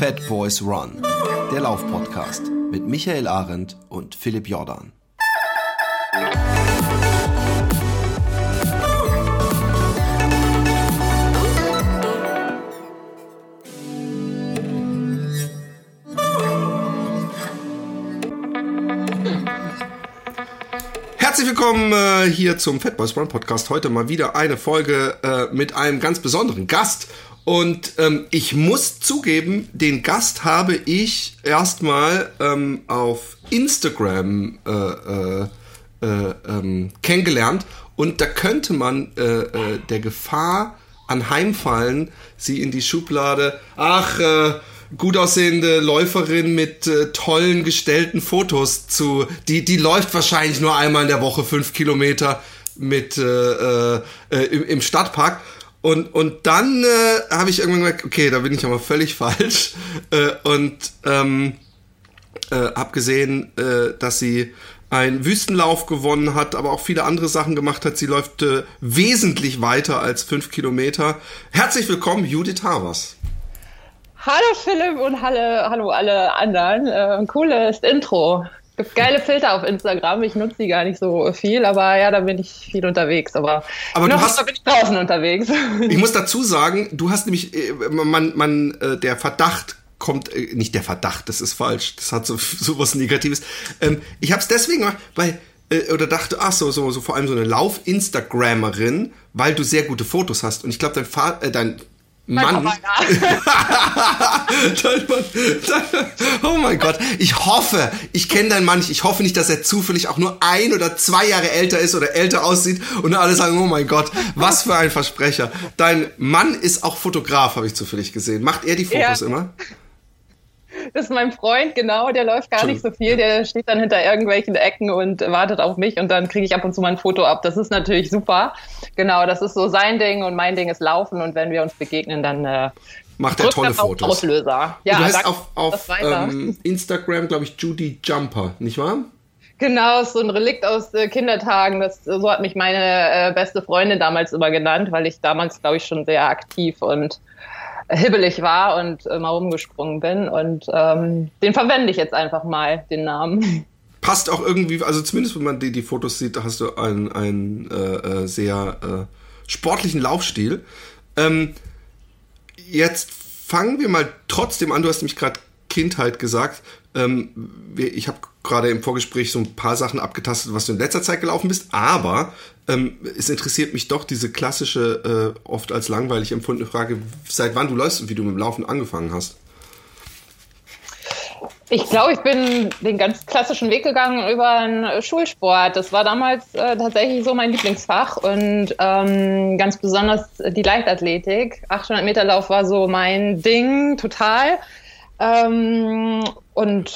Fat Boys Run, der Laufpodcast mit Michael Arendt und Philipp Jordan. Herzlich willkommen äh, hier zum Fat Boys Run Podcast. Heute mal wieder eine Folge äh, mit einem ganz besonderen Gast. Und ähm, ich muss zugeben, den Gast habe ich erstmal ähm, auf Instagram äh, äh, äh, ähm, kennengelernt. Und da könnte man äh, äh, der Gefahr anheimfallen, sie in die Schublade, ach, äh, gut aussehende Läuferin mit äh, tollen gestellten Fotos zu, die, die läuft wahrscheinlich nur einmal in der Woche fünf Kilometer mit äh, äh, im, im Stadtpark. Und, und dann äh, habe ich irgendwann gemerkt, okay, da bin ich aber völlig falsch. Äh, und ähm, äh, habe gesehen, äh, dass sie einen Wüstenlauf gewonnen hat, aber auch viele andere Sachen gemacht hat. Sie läuft äh, wesentlich weiter als fünf Kilometer. Herzlich willkommen, Judith Havers. Hallo Philipp und hallo, hallo alle anderen. Äh, cooles Intro gibt geile Filter auf Instagram. Ich nutze die gar nicht so viel, aber ja, da bin ich viel unterwegs. Aber, aber noch du hast, da bin ich draußen unterwegs. Ich muss dazu sagen, du hast nämlich, äh, man, man, äh, der Verdacht kommt, äh, nicht der Verdacht, das ist falsch, das hat so, so was Negatives. Ähm, ich habe es deswegen gemacht, weil oder dachte, ach so, so, so vor allem so eine Lauf-Instagrammerin, weil du sehr gute Fotos hast. Und ich glaube, dein, Fa äh, dein Mann. Oh mein Gott. Ich hoffe, ich kenne deinen Mann nicht. Ich hoffe nicht, dass er zufällig auch nur ein oder zwei Jahre älter ist oder älter aussieht und alle sagen, oh mein Gott, was für ein Versprecher. Dein Mann ist auch Fotograf, habe ich zufällig gesehen. Macht er die Fotos ja. immer? Das ist mein Freund, genau, der läuft gar nicht so viel. Der steht dann hinter irgendwelchen Ecken und wartet auf mich und dann kriege ich ab und zu mal ein Foto ab. Das ist natürlich super. Genau, das ist so sein Ding und mein Ding ist Laufen und wenn wir uns begegnen, dann äh, macht er tolle Fotos. Auslöser. Ja, du heißt auf, auf ähm, Instagram, glaube ich, Judy Jumper, nicht wahr? Genau, so ein Relikt aus äh, Kindertagen. Das, so hat mich meine äh, beste Freundin damals immer genannt, weil ich damals, glaube ich, schon sehr aktiv und hibbelig war und äh, mal rumgesprungen bin. Und ähm, den verwende ich jetzt einfach mal, den Namen. Passt auch irgendwie, also zumindest wenn man die, die Fotos sieht, da hast du einen, einen äh, äh, sehr äh, sportlichen Laufstil. Ähm, jetzt fangen wir mal trotzdem an. Du hast nämlich gerade Kindheit gesagt. Ähm, ich habe gerade im Vorgespräch so ein paar Sachen abgetastet, was du in letzter Zeit gelaufen bist, aber ähm, es interessiert mich doch diese klassische, äh, oft als langweilig empfundene Frage, seit wann du läufst und wie du mit dem Laufen angefangen hast. Ich glaube, ich bin den ganz klassischen Weg gegangen über den Schulsport. Das war damals äh, tatsächlich so mein Lieblingsfach und ähm, ganz besonders die Leichtathletik. 800 Meter Lauf war so mein Ding, total. Ähm, und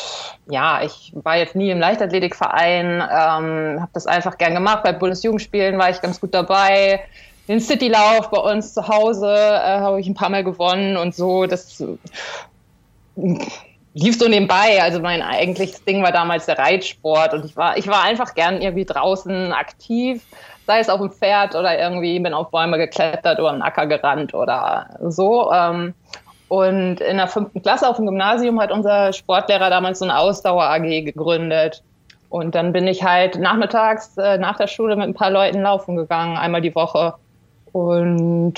ja, ich war jetzt nie im Leichtathletikverein, ähm, habe das einfach gern gemacht. Bei Bundesjugendspielen war ich ganz gut dabei. Den Citylauf bei uns zu Hause äh, habe ich ein paar Mal gewonnen und so. Das äh, lief so nebenbei. Also mein eigentliches Ding war damals der Reitsport und ich war, ich war einfach gern irgendwie draußen aktiv, sei es auf dem Pferd oder irgendwie bin auf Bäume geklettert oder am Acker gerannt oder so. Ähm, und in der fünften Klasse auf dem Gymnasium hat unser Sportlehrer damals so eine Ausdauer-AG gegründet. Und dann bin ich halt nachmittags äh, nach der Schule mit ein paar Leuten laufen gegangen, einmal die Woche. Und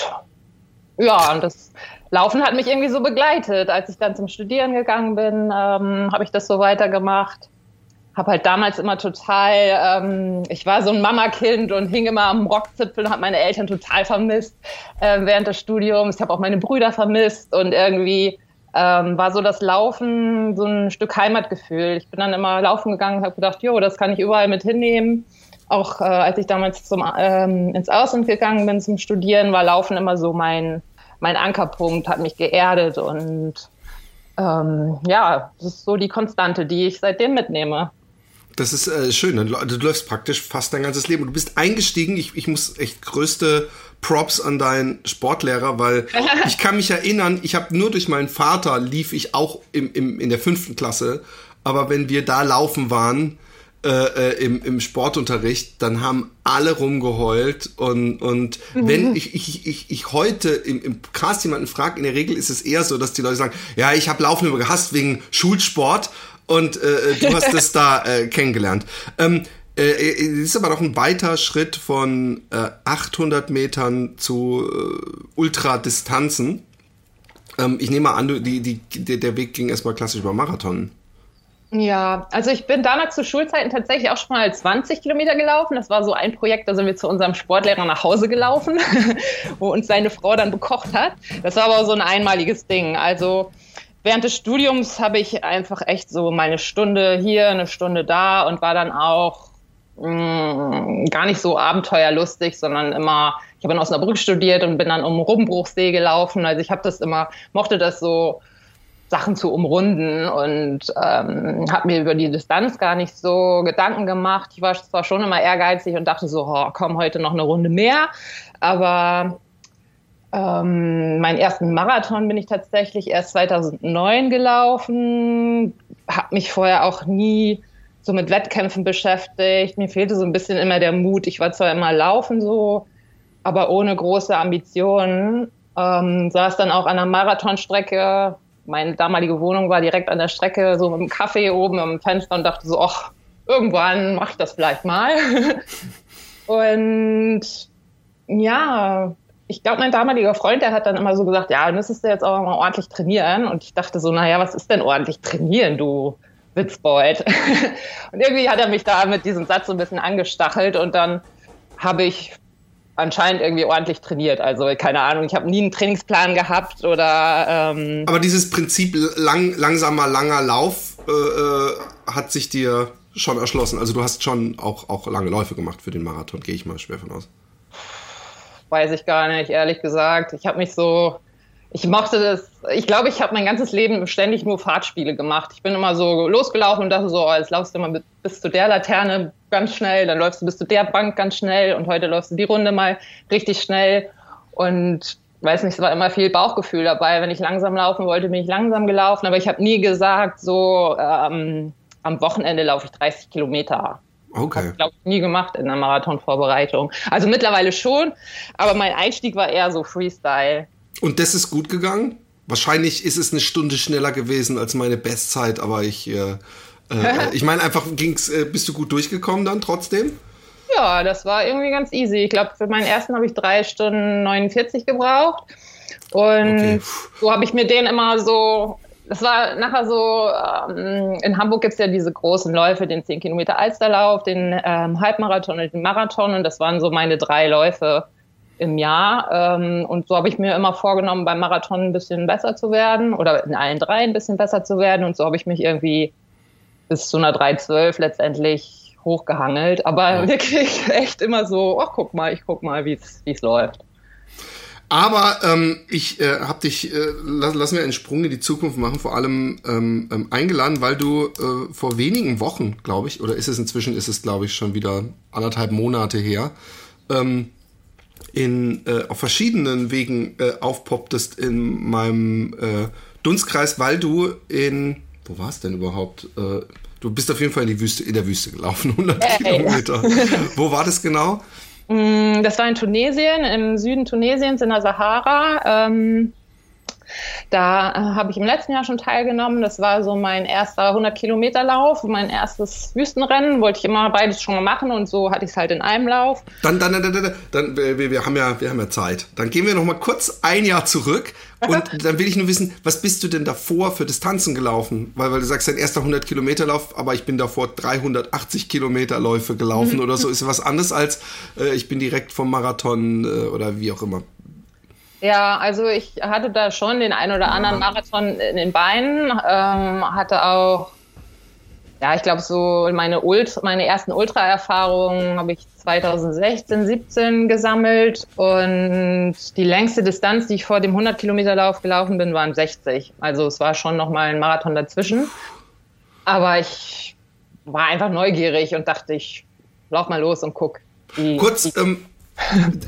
ja, und das Laufen hat mich irgendwie so begleitet. Als ich dann zum Studieren gegangen bin, ähm, habe ich das so weitergemacht habe halt damals immer total, ähm, ich war so ein Mamakind und hing immer am Rockzipfel und habe meine Eltern total vermisst äh, während des Studiums. Ich habe auch meine Brüder vermisst und irgendwie ähm, war so das Laufen so ein Stück Heimatgefühl. Ich bin dann immer laufen gegangen und habe gedacht, jo, das kann ich überall mit hinnehmen. Auch äh, als ich damals zum, ähm, ins Ausland gegangen bin zum Studieren, war Laufen immer so mein, mein Ankerpunkt, hat mich geerdet und ähm, ja, das ist so die Konstante, die ich seitdem mitnehme. Das ist äh, schön. Du, läufst praktisch fast dein ganzes Leben. Und du bist eingestiegen. Ich, ich muss echt größte Props an deinen Sportlehrer, weil ich kann mich erinnern, ich habe nur durch meinen Vater lief ich auch im, im, in der fünften Klasse. Aber wenn wir da laufen waren, äh, äh, im, im Sportunterricht, dann haben alle rumgeheult und, und mhm. wenn ich, ich, ich, ich heute im, im Cast jemanden frage, in der Regel ist es eher so, dass die Leute sagen, ja, ich habe Laufen über gehasst wegen Schulsport und äh, du hast es da äh, kennengelernt. Ähm, äh, äh, ist aber noch ein weiter Schritt von äh, 800 Metern zu äh, Ultradistanzen. Ähm, ich nehme an, die, die, der Weg ging erstmal klassisch über Marathon. Ja, also ich bin damals zu Schulzeiten tatsächlich auch schon mal 20 Kilometer gelaufen. Das war so ein Projekt, da sind wir zu unserem Sportlehrer nach Hause gelaufen, wo uns seine Frau dann bekocht hat. Das war aber so ein einmaliges Ding. Also während des Studiums habe ich einfach echt so meine Stunde hier, eine Stunde da und war dann auch mh, mm, gar nicht so abenteuerlustig, sondern immer, ich habe in Osnabrück studiert und bin dann um Rumbruchsee gelaufen. Also ich habe das immer, mochte das so Sachen zu umrunden und ähm, habe mir über die Distanz gar nicht so Gedanken gemacht. Ich war zwar schon immer ehrgeizig und dachte so, oh, komm, heute noch eine Runde mehr, aber ähm, meinen ersten Marathon bin ich tatsächlich erst 2009 gelaufen, habe mich vorher auch nie so mit Wettkämpfen beschäftigt. Mir fehlte so ein bisschen immer der Mut. Ich war zwar immer laufen so, aber ohne große Ambitionen. Ähm, saß dann auch an der Marathonstrecke meine damalige Wohnung war direkt an der Strecke, so einem Kaffee oben im Fenster und dachte so, ach, irgendwann mache ich das vielleicht mal. und ja, ich glaube, mein damaliger Freund, der hat dann immer so gesagt, ja, müsstest du jetzt auch mal ordentlich trainieren. Und ich dachte so, naja, was ist denn ordentlich trainieren, du Witzbold? und irgendwie hat er mich da mit diesem Satz so ein bisschen angestachelt und dann habe ich anscheinend irgendwie ordentlich trainiert. Also keine Ahnung, ich habe nie einen Trainingsplan gehabt oder. Ähm Aber dieses Prinzip lang, langsamer, langer Lauf äh, äh, hat sich dir schon erschlossen. Also du hast schon auch, auch lange Läufe gemacht für den Marathon, gehe ich mal schwer von aus. Weiß ich gar nicht, ehrlich gesagt. Ich habe mich so ich mochte das, ich glaube, ich habe mein ganzes Leben ständig nur Fahrtspiele gemacht. Ich bin immer so losgelaufen und dachte so, oh, jetzt laufst du mal bis zu der Laterne ganz schnell, dann läufst du bis zu der Bank ganz schnell und heute läufst du die Runde mal richtig schnell. Und weiß nicht, es war immer viel Bauchgefühl dabei. Wenn ich langsam laufen wollte, bin ich langsam gelaufen, aber ich habe nie gesagt, so ähm, am Wochenende laufe ich 30 Kilometer. Okay. Habe ich, glaube ich, nie gemacht in der Marathonvorbereitung. Also mittlerweile schon, aber mein Einstieg war eher so Freestyle. Und das ist gut gegangen? Wahrscheinlich ist es eine Stunde schneller gewesen als meine Bestzeit, aber ich, äh, äh, ich meine einfach, ging's, äh, bist du gut durchgekommen dann trotzdem? Ja, das war irgendwie ganz easy. Ich glaube, für meinen ersten habe ich drei Stunden 49 gebraucht. Und okay. so habe ich mir den immer so, das war nachher so, ähm, in Hamburg gibt es ja diese großen Läufe, den 10 Kilometer Alsterlauf, den ähm, Halbmarathon und den Marathon. Und das waren so meine drei Läufe im Jahr. Ähm, und so habe ich mir immer vorgenommen, beim Marathon ein bisschen besser zu werden oder in allen drei ein bisschen besser zu werden. Und so habe ich mich irgendwie bis zu einer 312 letztendlich hochgehangelt. Aber ja. wirklich echt immer so, ach guck mal, ich guck mal, wie es läuft. Aber ähm, ich äh, habe dich, äh, lass, lass mir einen Sprung in die Zukunft machen, vor allem ähm, ähm, eingeladen, weil du äh, vor wenigen Wochen, glaube ich, oder ist es inzwischen, ist es, glaube ich, schon wieder anderthalb Monate her, ähm, in, äh, auf verschiedenen Wegen äh, aufpopptest in meinem äh, Dunstkreis, weil du in, wo war es denn überhaupt? Äh, du bist auf jeden Fall in, die Wüste, in der Wüste gelaufen, 100 hey. Kilometer. wo war das genau? Mm, das war in Tunesien, im Süden Tunesiens, in der Sahara. Ähm, da äh, habe ich im letzten Jahr schon teilgenommen. Das war so mein erster 100-Kilometer-Lauf, mein erstes Wüstenrennen. Wollte ich immer beides schon mal machen und so hatte ich es halt in einem Lauf. Dann, dann, dann, dann, dann wir, wir, haben ja, wir haben ja Zeit. Dann gehen wir noch mal kurz ein Jahr zurück und dann will ich nur wissen, was bist du denn davor für Distanzen gelaufen? Weil, weil du sagst, dein erster 100-Kilometer-Lauf, aber ich bin davor 380 Kilometer-Läufe gelaufen oder so. Ist was anderes als äh, ich bin direkt vom Marathon äh, oder wie auch immer. Ja, also ich hatte da schon den ein oder anderen Marathon in den Beinen, ähm, hatte auch, ja, ich glaube so meine, Ult meine ersten Ultra-Erfahrungen habe ich 2016, 17 gesammelt und die längste Distanz, die ich vor dem 100 Kilometer Lauf gelaufen bin, waren 60. Also es war schon noch mal ein Marathon dazwischen, aber ich war einfach neugierig und dachte, ich lauf mal los und guck. Wie, Kurz, wie ähm,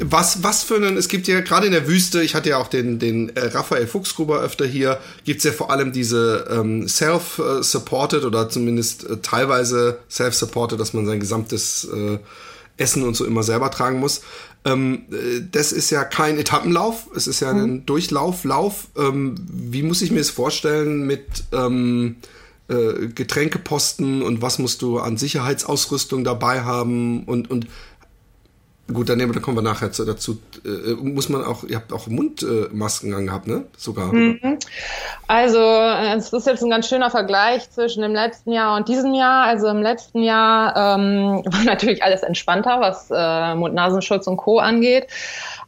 Was, was für einen, es gibt ja gerade in der Wüste, ich hatte ja auch den, den äh, Raphael Fuchsgruber öfter hier, gibt's ja vor allem diese ähm, self-supported oder zumindest äh, teilweise self-supported, dass man sein gesamtes äh, Essen und so immer selber tragen muss. Ähm, äh, das ist ja kein Etappenlauf, es ist ja mhm. ein Durchlauflauf. Ähm, wie muss ich mir das vorstellen mit ähm, äh, Getränkeposten und was musst du an Sicherheitsausrüstung dabei haben und, und Gut, dann, dann kommen wir nachher dazu. Äh, muss man auch, ihr habt auch Mundmasken äh, angehabt, ne? Sogar. Mhm. Also, es ist jetzt ein ganz schöner Vergleich zwischen dem letzten Jahr und diesem Jahr. Also im letzten Jahr ähm, war natürlich alles entspannter, was äh, Mund-Nasenschutz und Co. angeht.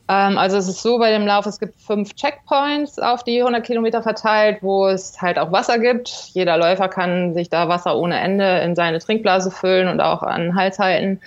Ähm, also es ist so bei dem Lauf, es gibt fünf Checkpoints auf die 100 Kilometer verteilt, wo es halt auch Wasser gibt. Jeder Läufer kann sich da Wasser ohne Ende in seine Trinkblase füllen und auch an den Hals halten.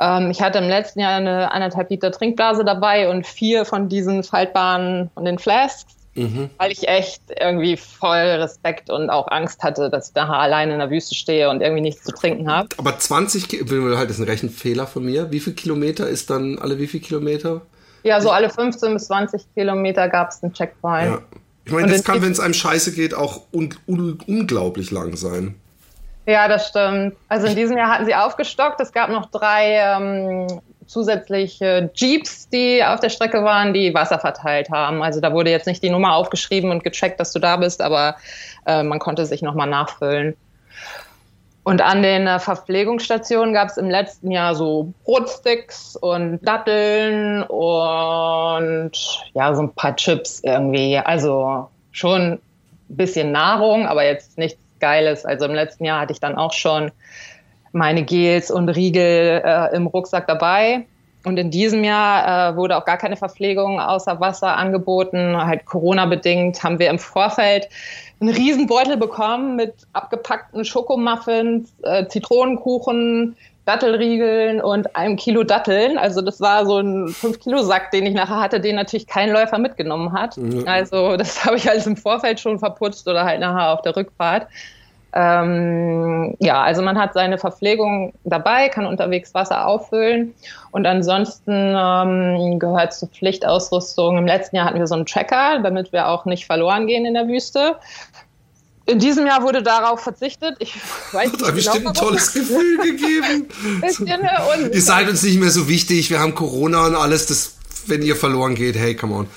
Ähm, ich hatte im letzten Jahr eine anderthalb Liter Trinkblase dabei und vier von diesen faltbaren und den Flasks, mhm. weil ich echt irgendwie voll Respekt und auch Angst hatte, dass ich da alleine in der Wüste stehe und irgendwie nichts zu trinken habe. Aber 20, halt, das ist ein Rechenfehler von mir. Wie viel Kilometer ist dann alle wie viel Kilometer? Ja, so alle 15 bis 20 Kilometer gab es einen Checkpoint. Ja. Ich meine, das kann, wenn es einem scheiße geht, auch un un unglaublich lang sein. Ja, das stimmt. Also in diesem Jahr hatten sie aufgestockt. Es gab noch drei ähm, zusätzliche Jeeps, die auf der Strecke waren, die Wasser verteilt haben. Also da wurde jetzt nicht die Nummer aufgeschrieben und gecheckt, dass du da bist, aber äh, man konnte sich nochmal nachfüllen. Und an den äh, Verpflegungsstationen gab es im letzten Jahr so Brotsticks und Datteln und ja, so ein paar Chips irgendwie. Also schon ein bisschen Nahrung, aber jetzt nichts Geiles. Also im letzten Jahr hatte ich dann auch schon meine Gels und Riegel äh, im Rucksack dabei. Und in diesem Jahr äh, wurde auch gar keine Verpflegung außer Wasser angeboten. Halt Corona-bedingt haben wir im Vorfeld einen Riesenbeutel bekommen mit abgepackten Schokomuffins, äh, Zitronenkuchen, Dattelriegeln und einem Kilo Datteln. Also das war so ein 5-Kilo-Sack, den ich nachher hatte, den natürlich kein Läufer mitgenommen hat. Also das habe ich alles im Vorfeld schon verputzt oder halt nachher auf der Rückfahrt. Ähm, ja, also man hat seine Verpflegung dabei, kann unterwegs Wasser auffüllen und ansonsten ähm, gehört zur Pflichtausrüstung. Im letzten Jahr hatten wir so einen Tracker, damit wir auch nicht verloren gehen in der Wüste. In diesem Jahr wurde darauf verzichtet. Ich weiß nicht, Hat bestimmt ein tolles Gefühl gegeben. ihr seid uns nicht mehr so wichtig. Wir haben Corona und alles. Das, wenn ihr verloren geht, hey, come on.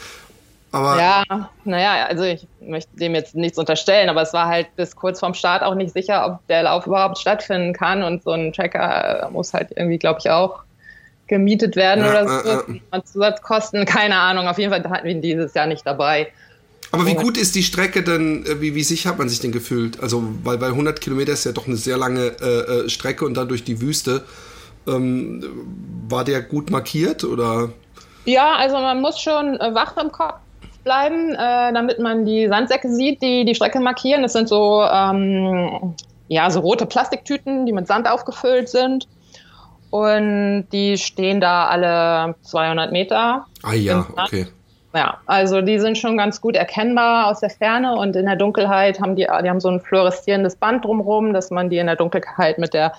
Aber ja, naja, also ich möchte dem jetzt nichts unterstellen, aber es war halt bis kurz vorm Start auch nicht sicher, ob der Lauf überhaupt stattfinden kann. Und so ein Tracker muss halt irgendwie, glaube ich, auch gemietet werden ja, oder so. Äh, äh. Zusatzkosten, keine Ahnung. Auf jeden Fall hatten wir ihn dieses Jahr nicht dabei. Aber wie gut ist die Strecke denn, äh, wie, wie sicher hat man sich denn gefühlt? Also, weil bei 100 Kilometer ist ja doch eine sehr lange äh, äh, Strecke und dann durch die Wüste. Ähm, war der gut markiert oder? Ja, also man muss schon äh, wach im Kopf bleiben, äh, damit man die Sandsäcke sieht, die die Strecke markieren. Das sind so, ähm, ja, so rote Plastiktüten, die mit Sand aufgefüllt sind. Und die stehen da alle 200 Meter. Ah ja, okay. Ja, also die sind schon ganz gut erkennbar aus der Ferne und in der Dunkelheit haben die, die haben so ein fluoreszierendes Band drumherum, dass man die in der Dunkelheit mit der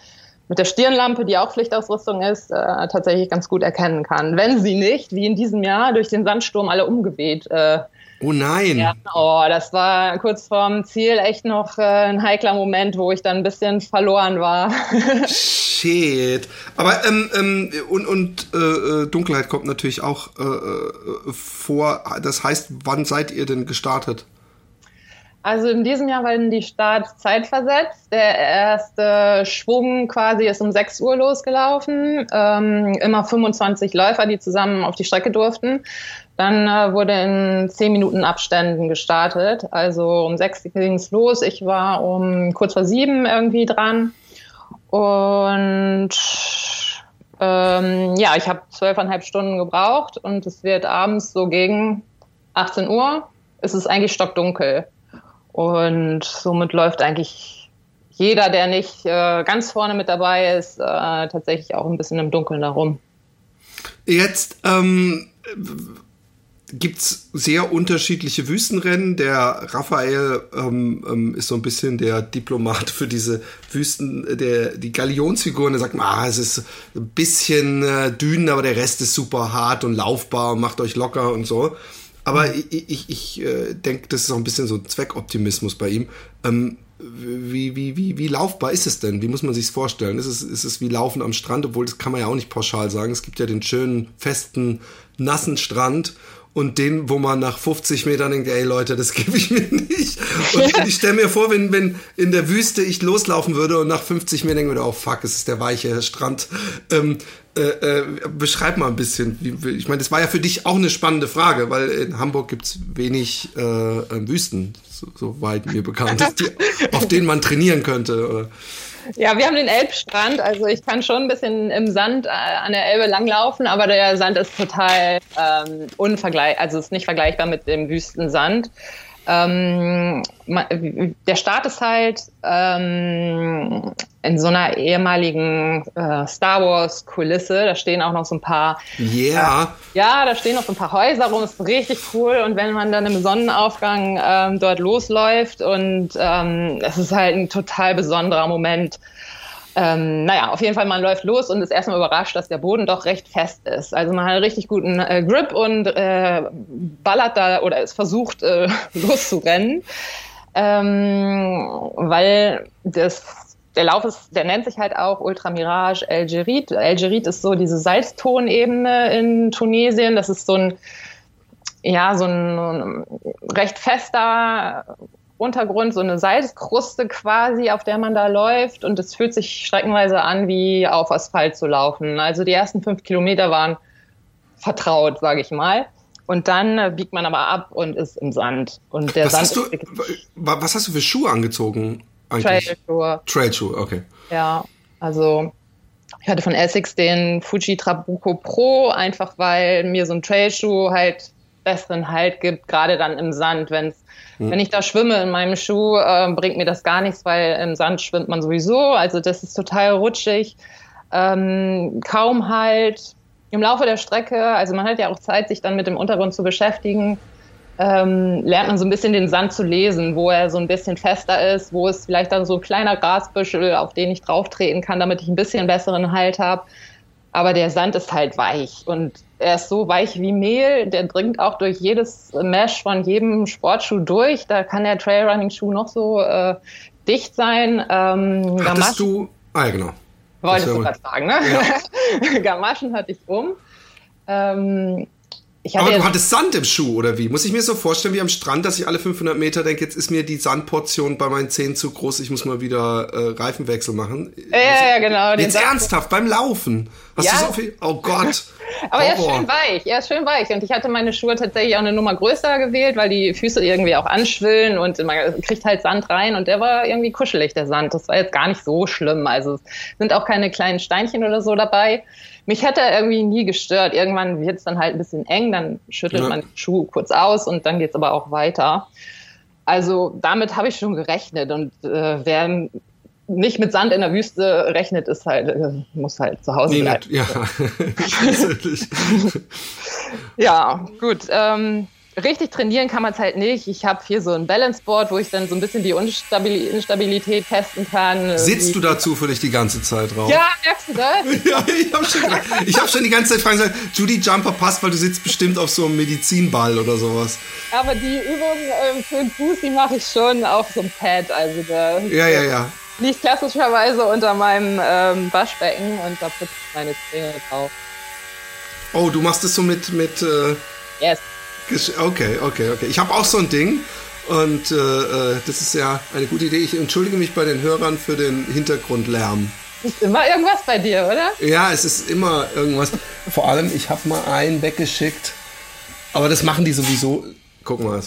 mit der Stirnlampe, die auch Pflichtausrüstung ist, äh, tatsächlich ganz gut erkennen kann. Wenn sie nicht, wie in diesem Jahr, durch den Sandsturm alle umgeweht äh, Oh nein. Ja, oh, das war kurz vorm Ziel echt noch äh, ein heikler Moment, wo ich dann ein bisschen verloren war. Shit. Aber ähm, ähm, und, und äh, äh, Dunkelheit kommt natürlich auch äh, äh, vor. Das heißt, wann seid ihr denn gestartet? Also in diesem Jahr werden die Starts zeitversetzt. Der erste Schwung quasi ist um 6 Uhr losgelaufen. Ähm, immer 25 Läufer, die zusammen auf die Strecke durften. Dann äh, wurde in 10 Minuten Abständen gestartet. Also um 6 ging es los. Ich war um kurz vor 7 irgendwie dran. Und ähm, ja, ich habe zwölfeinhalb Stunden gebraucht und es wird abends so gegen 18 Uhr. Es ist eigentlich stockdunkel. Und somit läuft eigentlich jeder, der nicht äh, ganz vorne mit dabei ist, äh, tatsächlich auch ein bisschen im Dunkeln darum. Jetzt, ähm, gibt's sehr unterschiedliche Wüstenrennen. Der Raphael ähm, ähm, ist so ein bisschen der Diplomat für diese Wüsten, der die Galionsfiguren. Der sagt, ah, es ist ein bisschen äh, dünn, aber der Rest ist super hart und laufbar und macht euch locker und so. Aber mhm. ich, ich, ich äh, denke, das ist auch ein bisschen so ein Zweckoptimismus bei ihm. Ähm, wie, wie, wie, wie laufbar ist es denn? Wie muss man sich vorstellen? Ist es, ist es wie Laufen am Strand? Obwohl, das kann man ja auch nicht pauschal sagen. Es gibt ja den schönen, festen, nassen Strand und den, wo man nach 50 Metern denkt, ey Leute, das gebe ich mir nicht. Und ich stelle mir vor, wenn, wenn in der Wüste ich loslaufen würde und nach 50 Metern denke, oh fuck, es ist der weiche Strand. Ähm, äh, äh, beschreib mal ein bisschen. Wie, ich meine, das war ja für dich auch eine spannende Frage, weil in Hamburg gibt's wenig äh, äh Wüsten, soweit so mir bekannt ist, die, auf denen man trainieren könnte. Ja, wir haben den Elbstrand. Also ich kann schon ein bisschen im Sand äh, an der Elbe langlaufen, aber der Sand ist total ähm, unvergleich, also ist nicht vergleichbar mit dem Wüstensand. Ähm, der Start ist halt ähm, in so einer ehemaligen äh, Star Wars Kulisse. Da stehen auch noch so ein paar. Yeah. Äh, ja, da stehen noch so ein paar Häuser rum. Ist richtig cool. Und wenn man dann im Sonnenaufgang ähm, dort losläuft und ähm, es ist halt ein total besonderer Moment. Ähm, naja, auf jeden Fall, man läuft los und ist erstmal überrascht, dass der Boden doch recht fest ist. Also man hat einen richtig guten äh, Grip und äh, ballert da oder ist versucht äh, loszurennen, ähm, weil das, der Lauf ist, der nennt sich halt auch Ultra Mirage El Gerit. El Gerit ist so diese Salztonebene in Tunesien. Das ist so ein ja, so ein recht fester Untergrund, so eine Salzkruste quasi, auf der man da läuft. Und es fühlt sich streckenweise an, wie auf Asphalt zu laufen. Also die ersten fünf Kilometer waren vertraut, sage ich mal. Und dann äh, biegt man aber ab und ist im Sand. Und der was Sand hast du, was hast du für Schuhe angezogen? Trailschuhe. Trailschuhe, okay. Ja, also ich hatte von Essex den Fuji Trabuco Pro, einfach weil mir so ein Trailschuh halt besseren Halt gibt, gerade dann im Sand, wenn es hm. Wenn ich da schwimme in meinem Schuh, äh, bringt mir das gar nichts, weil im Sand schwimmt man sowieso. Also das ist total rutschig. Ähm, kaum halt im Laufe der Strecke, also man hat ja auch Zeit, sich dann mit dem Untergrund zu beschäftigen, ähm, lernt man so ein bisschen den Sand zu lesen, wo er so ein bisschen fester ist, wo es vielleicht dann so ein kleiner Grasbüschel, auf den ich drauf treten kann, damit ich ein bisschen besseren Halt habe. Aber der Sand ist halt weich und er ist so weich wie Mehl. Der dringt auch durch jedes Mesh von jedem Sportschuh durch. Da kann der Trailrunning-Schuh noch so äh, dicht sein. Ähm, Hattest Gamaschen, du, ah ja genau. Wolltest du gerade sagen, ne? Ja. Gamaschen hatte ich um. Ähm, aber du hattest Sand im Schuh, oder wie? Muss ich mir so vorstellen wie am Strand, dass ich alle 500 Meter denke, jetzt ist mir die Sandportion bei meinen Zehen zu groß, ich muss mal wieder äh, Reifenwechsel machen? Ja, ja, genau. Jetzt ernsthaft, beim Laufen? Hast ja. du so viel? Oh Gott. Aber er ist schön weich, er ist schön weich. Und ich hatte meine Schuhe tatsächlich auch eine Nummer größer gewählt, weil die Füße irgendwie auch anschwillen und man kriegt halt Sand rein und der war irgendwie kuschelig, der Sand. Das war jetzt gar nicht so schlimm. Also es sind auch keine kleinen Steinchen oder so dabei mich hätte er irgendwie nie gestört. Irgendwann wird es dann halt ein bisschen eng, dann schüttelt ja. man den Schuh kurz aus und dann geht es aber auch weiter. Also damit habe ich schon gerechnet und äh, wer nicht mit Sand in der Wüste rechnet, ist halt, äh, muss halt zu Hause bleiben. Ja, ja gut. Ähm, richtig trainieren kann man es halt nicht. Ich habe hier so ein Balanceboard, wo ich dann so ein bisschen die Instabilität testen kann. Sitzt du da zufällig die ganze Zeit drauf? Ja, merkst du das? ja, ich habe schon, hab schon die ganze Zeit fragen Judy Jumper passt, weil du sitzt bestimmt auf so einem Medizinball oder sowas. Aber die Übung äh, für den Fuß, die mache ich schon auf so einem Pad. Also da ja, ja, ja. liegt klassischerweise unter meinem ähm, Waschbecken und da putze ich meine Zähne drauf. Oh, du machst es so mit, mit äh, yes. Okay, okay, okay. Ich habe auch so ein Ding und äh, äh, das ist ja eine gute Idee. Ich entschuldige mich bei den Hörern für den Hintergrundlärm. Ist immer irgendwas bei dir, oder? Ja, es ist immer irgendwas. Vor allem, ich habe mal einen weggeschickt, aber das machen die sowieso. Guck mal,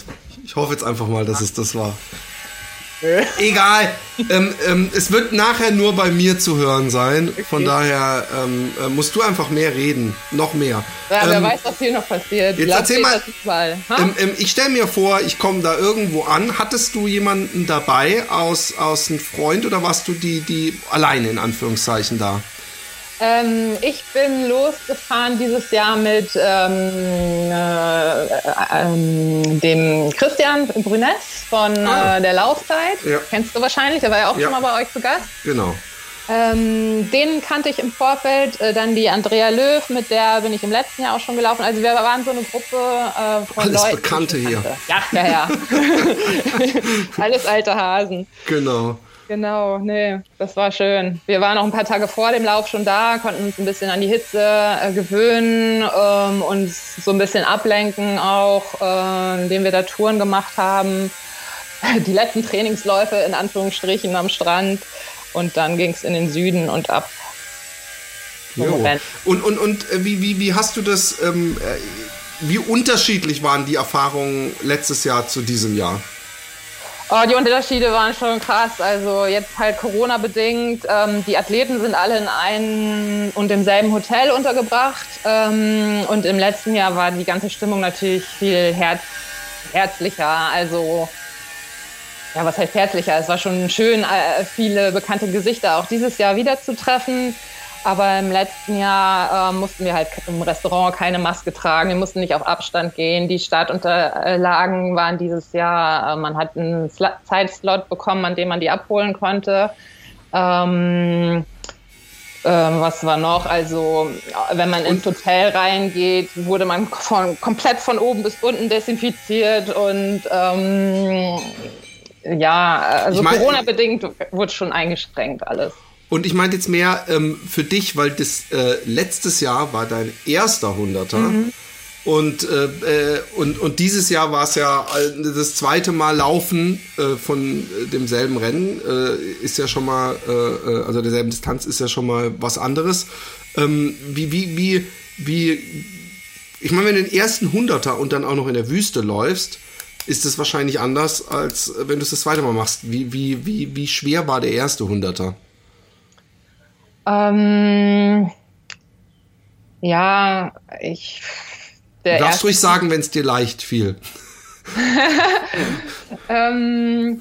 ich hoffe jetzt einfach mal, dass es das war. Egal. ähm, ähm, es wird nachher nur bei mir zu hören sein. Okay. Von daher ähm, äh, musst du einfach mehr reden. Noch mehr. Ja, wer ähm, weiß, was hier noch passiert. Jetzt Lass erzähl mal. Ähm, ähm, ich stelle mir vor, ich komme da irgendwo an. Hattest du jemanden dabei aus, aus einem Freund oder warst du die, die alleine in Anführungszeichen da? Ähm, ich bin losgefahren dieses Jahr mit ähm, äh, äh, dem Christian Brüness von ah. äh, der Laufzeit. Ja. Kennst du wahrscheinlich, der war ja auch ja. schon mal bei euch zu Gast. Genau. Ähm, den kannte ich im Vorfeld. Äh, dann die Andrea Löw, mit der bin ich im letzten Jahr auch schon gelaufen. Also wir waren so eine Gruppe äh, von Alles Leuten. Bekannte hier. Ja, ja, ja. Alles alte Hasen. Genau. Genau, nee, das war schön. Wir waren auch ein paar Tage vor dem Lauf schon da, konnten uns ein bisschen an die Hitze äh, gewöhnen, ähm, uns so ein bisschen ablenken auch, äh, indem wir da Touren gemacht haben. Die letzten Trainingsläufe in Anführungsstrichen am Strand und dann ging es in den Süden und ab. Und, und, und äh, wie, wie, wie hast du das, ähm, äh, wie unterschiedlich waren die Erfahrungen letztes Jahr zu diesem Jahr? Oh, die Unterschiede waren schon krass. Also jetzt halt Corona bedingt. Ähm, die Athleten sind alle in einem und demselben Hotel untergebracht. Ähm, und im letzten Jahr war die ganze Stimmung natürlich viel herz herzlicher. Also ja, was heißt herzlicher? Es war schon schön, äh, viele bekannte Gesichter auch dieses Jahr wieder zu treffen. Aber im letzten Jahr äh, mussten wir halt im Restaurant keine Maske tragen. Wir mussten nicht auf Abstand gehen. Die Startunterlagen waren dieses Jahr, äh, man hat einen Sl Zeitslot bekommen, an dem man die abholen konnte. Ähm, äh, was war noch? Also, wenn man ins Hotel reingeht, wurde man von, komplett von oben bis unten desinfiziert und ähm, ja, also ich mein, Corona-bedingt wurde schon eingeschränkt alles. Und ich meinte jetzt mehr ähm, für dich, weil das äh, letztes Jahr war dein erster Hunderter. Mhm. Und, äh, äh und, und dieses Jahr war es ja äh, das zweite Mal Laufen äh, von äh, demselben Rennen. Äh, ist ja schon mal, äh, also derselben Distanz ist ja schon mal was anderes. Ähm, wie, wie, wie, wie, ich meine, wenn du den ersten Hunderter und dann auch noch in der Wüste läufst, ist es wahrscheinlich anders, als wenn du es das zweite Mal machst. Wie, wie, wie, wie schwer war der erste Hunderter? Ähm, ja, ich. du darfst ruhig sagen, wenn es dir leicht fiel. ähm,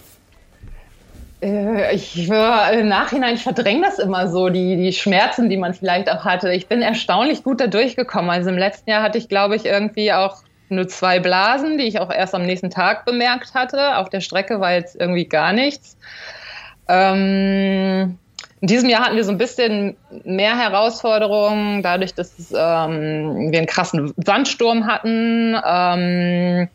äh, ich war im Nachhinein, ich verdränge das immer so, die, die Schmerzen, die man vielleicht auch hatte. Ich bin erstaunlich gut da durchgekommen. Also im letzten Jahr hatte ich, glaube ich, irgendwie auch nur zwei Blasen, die ich auch erst am nächsten Tag bemerkt hatte. Auf der Strecke war jetzt irgendwie gar nichts. Ähm, in diesem Jahr hatten wir so ein bisschen mehr Herausforderungen, dadurch, dass ähm, wir einen krassen Sandsturm hatten. Ähm,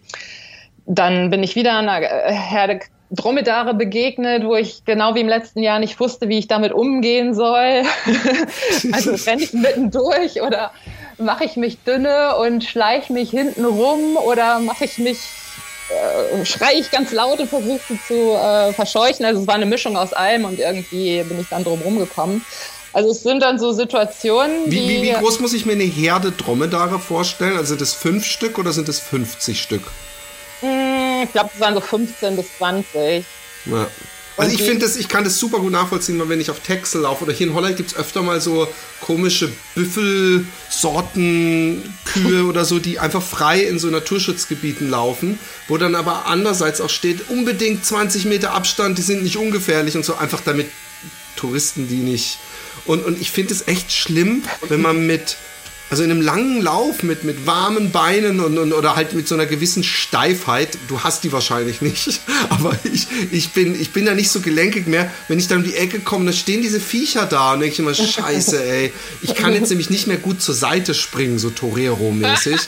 dann bin ich wieder einer Herde Dromedare begegnet, wo ich genau wie im letzten Jahr nicht wusste, wie ich damit umgehen soll. also renne ich mitten durch oder mache ich mich dünne und schleiche mich hinten rum oder mache ich mich äh, schreie ich ganz laut und versuche sie zu äh, verscheuchen. Also es war eine Mischung aus allem und irgendwie bin ich dann drum rumgekommen. Also es sind dann so Situationen, wie, wie, wie groß muss ich mir eine Herde Dromedare vorstellen? Also sind es fünf Stück oder sind es 50 Stück? Hm, ich glaube, es waren so 15 bis 20. Ja. Also ich finde das, ich kann das super gut nachvollziehen, weil wenn ich auf Texel laufe oder hier in Holland gibt es öfter mal so komische Büffelsorten, Kühe oder so, die einfach frei in so Naturschutzgebieten laufen, wo dann aber andererseits auch steht, unbedingt 20 Meter Abstand, die sind nicht ungefährlich und so, einfach damit Touristen die nicht. Und, und ich finde es echt schlimm, wenn man mit also in einem langen Lauf mit, mit warmen Beinen und, und, oder halt mit so einer gewissen Steifheit, du hast die wahrscheinlich nicht, aber ich, ich, bin, ich bin da nicht so gelenkig mehr. Wenn ich dann um die Ecke komme, dann stehen diese Viecher da und denke ich immer, scheiße, ey. Ich kann jetzt nämlich nicht mehr gut zur Seite springen, so Torero-mäßig.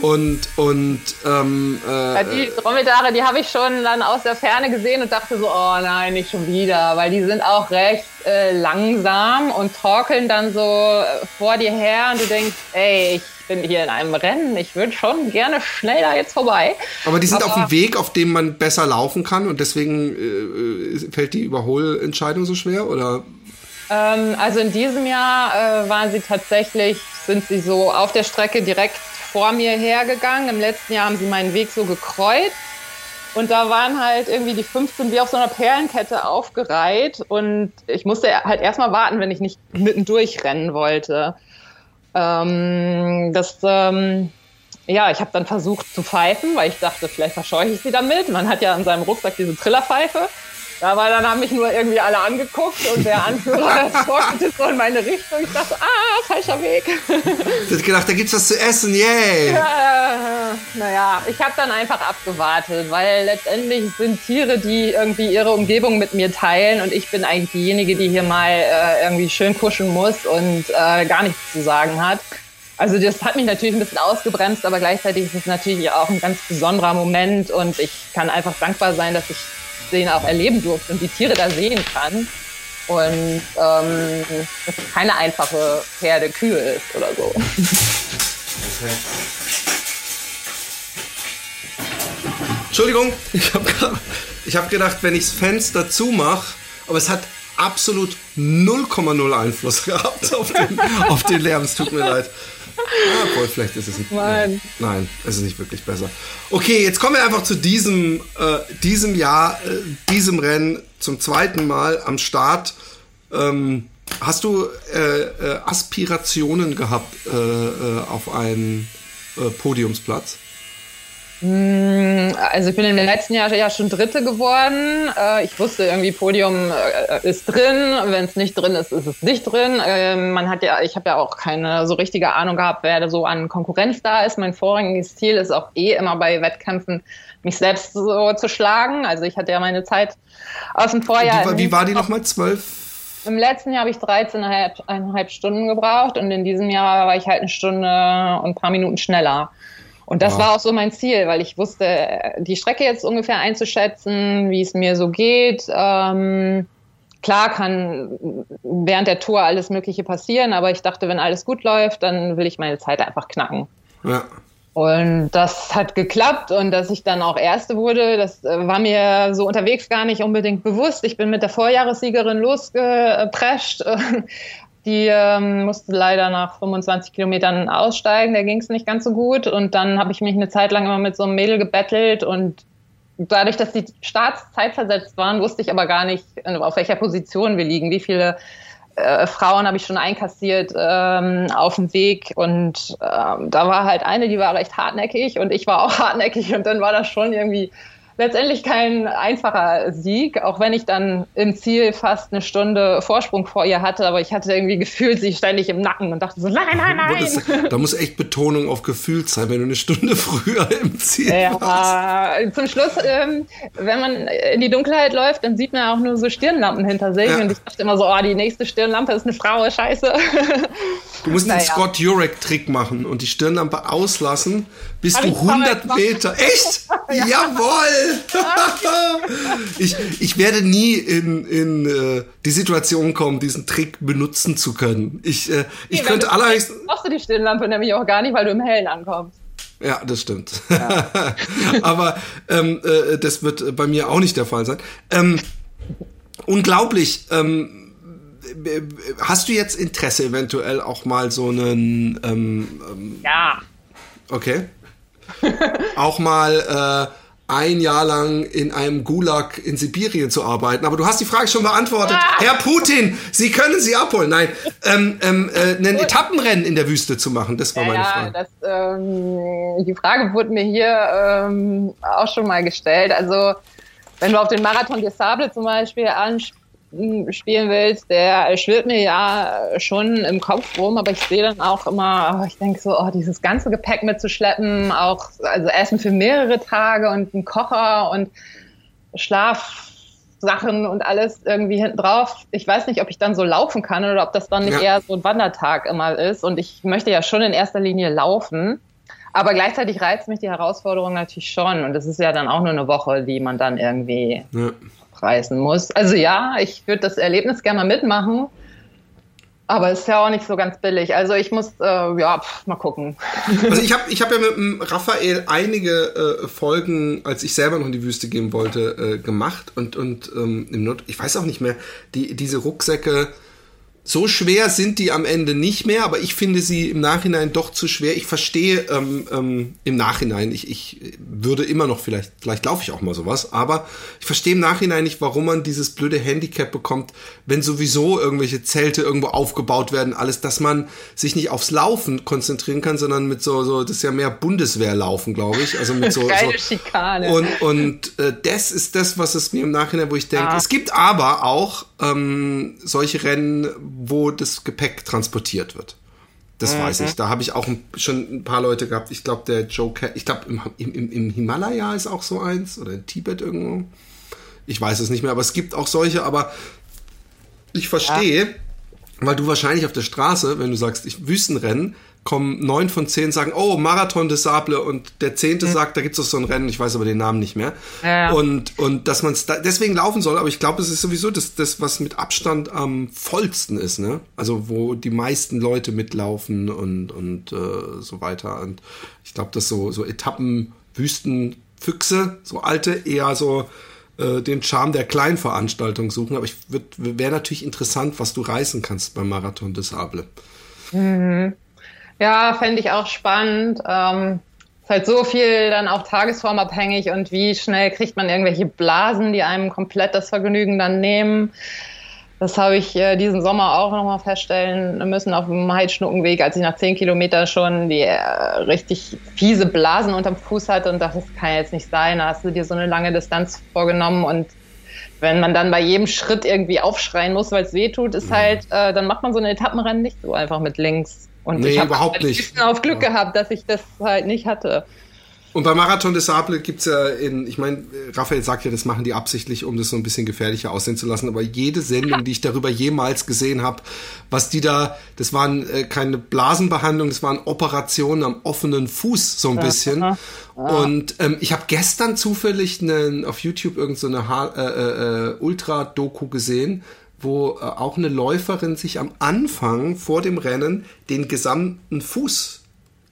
Und, und ähm, äh, die Dromedare, die habe ich schon dann aus der Ferne gesehen und dachte so, oh nein, nicht schon wieder, weil die sind auch recht äh, langsam und torkeln dann so äh, vor dir her und du denkst, ey, ich bin hier in einem Rennen, ich würde schon gerne schnell da jetzt vorbei. Aber die sind Aber, auf dem Weg, auf dem man besser laufen kann und deswegen äh, äh fällt die Überholentscheidung so schwer, oder? Ähm, also in diesem Jahr äh, waren sie tatsächlich, sind sie so auf der Strecke direkt vor mir hergegangen. Im letzten Jahr haben sie meinen Weg so gekreuzt. Und da waren halt irgendwie die 15 wie auf so einer Perlenkette aufgereiht. Und ich musste halt erstmal warten, wenn ich nicht mittendurch rennen wollte. Ähm, das, ähm, ja, ich habe dann versucht zu pfeifen, weil ich dachte, vielleicht verscheuche ich sie damit. Man hat ja in seinem Rucksack diese Trillerpfeife. Da war dann haben mich nur irgendwie alle angeguckt und der Anführer torkelte so in meine Richtung. Ich dachte, ah, falscher Weg. Du hast gedacht, da gibt's was zu essen, yay! Ja, naja, ich habe dann einfach abgewartet, weil letztendlich sind Tiere, die irgendwie ihre Umgebung mit mir teilen und ich bin eigentlich diejenige, die hier mal äh, irgendwie schön kuschen muss und äh, gar nichts zu sagen hat. Also das hat mich natürlich ein bisschen ausgebremst, aber gleichzeitig ist es natürlich auch ein ganz besonderer Moment und ich kann einfach dankbar sein, dass ich den auch erleben durfte und die Tiere da sehen kann. Und ähm, dass es keine einfache Herde Kühe ist oder so. Okay. Entschuldigung, ich habe ich hab gedacht, wenn ich das Fenster zumache, aber es hat absolut 0,0 Einfluss gehabt auf den, auf den Lärm. Es tut mir leid. Ja, obwohl, vielleicht ist es nicht. Nein. Nein, es ist nicht wirklich besser. Okay, jetzt kommen wir einfach zu diesem, äh, diesem Jahr, äh, diesem Rennen zum zweiten Mal am Start. Ähm, hast du äh, äh Aspirationen gehabt äh, äh, auf einen Podiumsplatz? Hm, also ich bin im letzten Jahr ja schon Dritte geworden. Äh, ich wusste irgendwie, Podium äh, ist drin. Wenn es nicht drin ist, ist es nicht drin. Ähm, man hat ja, ich habe ja auch keine so richtige Ahnung gehabt, wer da so an Konkurrenz da ist. Mein vorrangiges Ziel ist auch eh immer bei Wettkämpfen, mich selbst so zu schlagen. Also ich hatte ja meine Zeit aus dem Vorjahr. Wie, wie war die nochmal? Zwölf? Im letzten Jahr habe ich 13,5 Stunden gebraucht und in diesem Jahr war ich halt eine Stunde und ein paar Minuten schneller. Und das ja. war auch so mein Ziel, weil ich wusste, die Strecke jetzt ungefähr einzuschätzen, wie es mir so geht. Ähm, klar kann während der Tour alles Mögliche passieren, aber ich dachte, wenn alles gut läuft, dann will ich meine Zeit einfach knacken. Ja. Und das hat geklappt und dass ich dann auch Erste wurde, das äh, war mir so unterwegs gar nicht unbedingt bewusst. Ich bin mit der Vorjahressiegerin losgeprescht Die ähm, musste leider nach 25 Kilometern aussteigen, da ging es nicht ganz so gut. Und dann habe ich mich eine Zeit lang immer mit so einem Mädel gebettelt. Und dadurch, dass die Starts zeitversetzt waren, wusste ich aber gar nicht, auf welcher Position wir liegen, wie viele äh, Frauen habe ich schon einkassiert ähm, auf dem Weg. Und ähm, da war halt eine, die war recht hartnäckig. Und ich war auch hartnäckig. Und dann war das schon irgendwie letztendlich kein einfacher Sieg, auch wenn ich dann im Ziel fast eine Stunde Vorsprung vor ihr hatte, aber ich hatte irgendwie gefühlt sie ständig im Nacken und dachte so, nein, nein, nein. Da muss echt Betonung auf Gefühl sein, wenn du eine Stunde früher im Ziel ja, warst. Zum Schluss, ähm, wenn man in die Dunkelheit läuft, dann sieht man auch nur so Stirnlampen hinter sich ja. und ich dachte immer so, oh, die nächste Stirnlampe ist eine Frau, scheiße. Du musst naja. den Scott Jurek-Trick machen und die Stirnlampe auslassen, bis Hab du 100 Meter. Echt? ja. Jawohl! ich, ich werde nie in, in äh, die Situation kommen, diesen Trick benutzen zu können. Ich, äh, ich nee, könnte allerhöchstens. Machst du die Stirnlampe nämlich auch gar nicht, weil du im Hellen ankommst. Ja, das stimmt. Ja. Aber ähm, äh, das wird bei mir auch nicht der Fall sein. Ähm, unglaublich. Ähm, hast du jetzt Interesse eventuell auch mal so einen ähm, ähm ja okay auch mal äh, ein Jahr lang in einem Gulag in Sibirien zu arbeiten. Aber du hast die Frage schon beantwortet. Ah. Herr Putin, Sie können sie abholen. Nein, ähm, ähm, äh, ein Etappenrennen in der Wüste zu machen, das war ja, meine Frage. Das, ähm, die Frage wurde mir hier ähm, auch schon mal gestellt. Also wenn du auf den Marathon des Sable zum Beispiel ansprichst, spielen willst, der schwirrt mir ja schon im Kopf rum, aber ich sehe dann auch immer, oh, ich denke so, oh, dieses ganze Gepäck mitzuschleppen, auch also Essen für mehrere Tage und ein Kocher und Schlafsachen und alles irgendwie hinten drauf. Ich weiß nicht, ob ich dann so laufen kann oder ob das dann nicht ja. eher so ein Wandertag immer ist. Und ich möchte ja schon in erster Linie laufen. Aber gleichzeitig reizt mich die Herausforderung natürlich schon. Und das ist ja dann auch nur eine Woche, die man dann irgendwie ja abreißen muss. Also ja, ich würde das Erlebnis gerne mal mitmachen. Aber es ist ja auch nicht so ganz billig. Also ich muss, äh, ja, pff, mal gucken. Also ich habe ich hab ja mit dem Raphael einige äh, Folgen, als ich selber noch in die Wüste gehen wollte, äh, gemacht. Und, und ähm, im Not ich weiß auch nicht mehr, die, diese Rucksäcke, so schwer sind die am Ende nicht mehr, aber ich finde sie im Nachhinein doch zu schwer. Ich verstehe ähm, ähm, im Nachhinein, ich, ich würde immer noch vielleicht, vielleicht laufe ich auch mal sowas, aber ich verstehe im Nachhinein nicht, warum man dieses blöde Handicap bekommt, wenn sowieso irgendwelche Zelte irgendwo aufgebaut werden, alles, dass man sich nicht aufs Laufen konzentrieren kann, sondern mit so, so das ist ja mehr Bundeswehrlaufen, glaube ich. Also mit so, Geile so Schikane. und, und äh, das ist das, was es mir im Nachhinein, wo ich denke, Ah. es gibt aber auch ähm, solche Rennen, wo das Gepäck transportiert wird. Das weiß ich. Da habe ich auch schon ein paar Leute gehabt. Ich glaube, der Joe Cat, ich glaube, im, im, im Himalaya ist auch so eins oder in Tibet irgendwo. Ich weiß es nicht mehr, aber es gibt auch solche, aber ich verstehe, weil du wahrscheinlich auf der Straße, wenn du sagst, ich Wüstenrennen, kommen neun von zehn sagen, oh, Marathon des Sable und der zehnte sagt, da gibt's doch so ein Rennen, ich weiß aber den Namen nicht mehr. Ja. Und, und dass man es da deswegen laufen soll, aber ich glaube, es ist sowieso das, das, was mit Abstand am vollsten ist, ne? Also wo die meisten Leute mitlaufen und, und äh, so weiter. Und ich glaube, dass so, so Etappen, Wüstenfüchse, so alte, eher so äh, den Charme der Kleinveranstaltung suchen. Aber ich wäre natürlich interessant, was du reißen kannst beim Marathon des Sable. Ja, fände ich auch spannend. Ähm, ist halt so viel dann auch tagesformabhängig und wie schnell kriegt man irgendwelche Blasen, die einem komplett das Vergnügen dann nehmen. Das habe ich äh, diesen Sommer auch nochmal feststellen müssen auf dem Heidschnuckenweg, als ich nach zehn Kilometern schon die äh, richtig fiese Blasen unterm Fuß hatte und dachte, das kann jetzt nicht sein. Da hast du dir so eine lange Distanz vorgenommen und wenn man dann bei jedem Schritt irgendwie aufschreien muss, weil es weh tut, ist halt, äh, dann macht man so eine Etappenrennen nicht so einfach mit links. Und Nee, ich habe überhaupt nicht. auf Glück gehabt, dass ich das halt nicht hatte. Und beim Marathon des Sable gibt's ja in, ich meine, Raphael sagt ja, das machen die absichtlich, um das so ein bisschen gefährlicher aussehen zu lassen, aber jede Sendung, die ich darüber jemals gesehen habe, was die da, das waren äh, keine Blasenbehandlung, das waren Operationen am offenen Fuß so ein bisschen. Und ähm, ich habe gestern zufällig einen, auf YouTube irgendeine so eine äh, äh, Ultra-Doku gesehen, wo äh, auch eine Läuferin sich am Anfang vor dem Rennen den gesamten Fuß